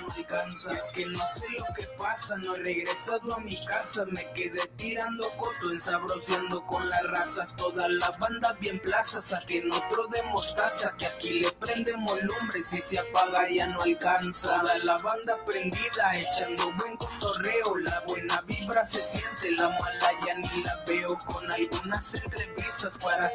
no alcanza. Es que no sé lo que pasa, no he regresado a mi casa, me quedé tirando coto, ensabroceando con la raza, toda la banda bien plaza, saquen otro de mostaza, que aquí le prendemos lumbre, si se apaga ya no alcanza. Toda la banda prendida, echando buen cotorreo, la buena vibra se siente, la mala ya ni la veo, con algunas entrevistas para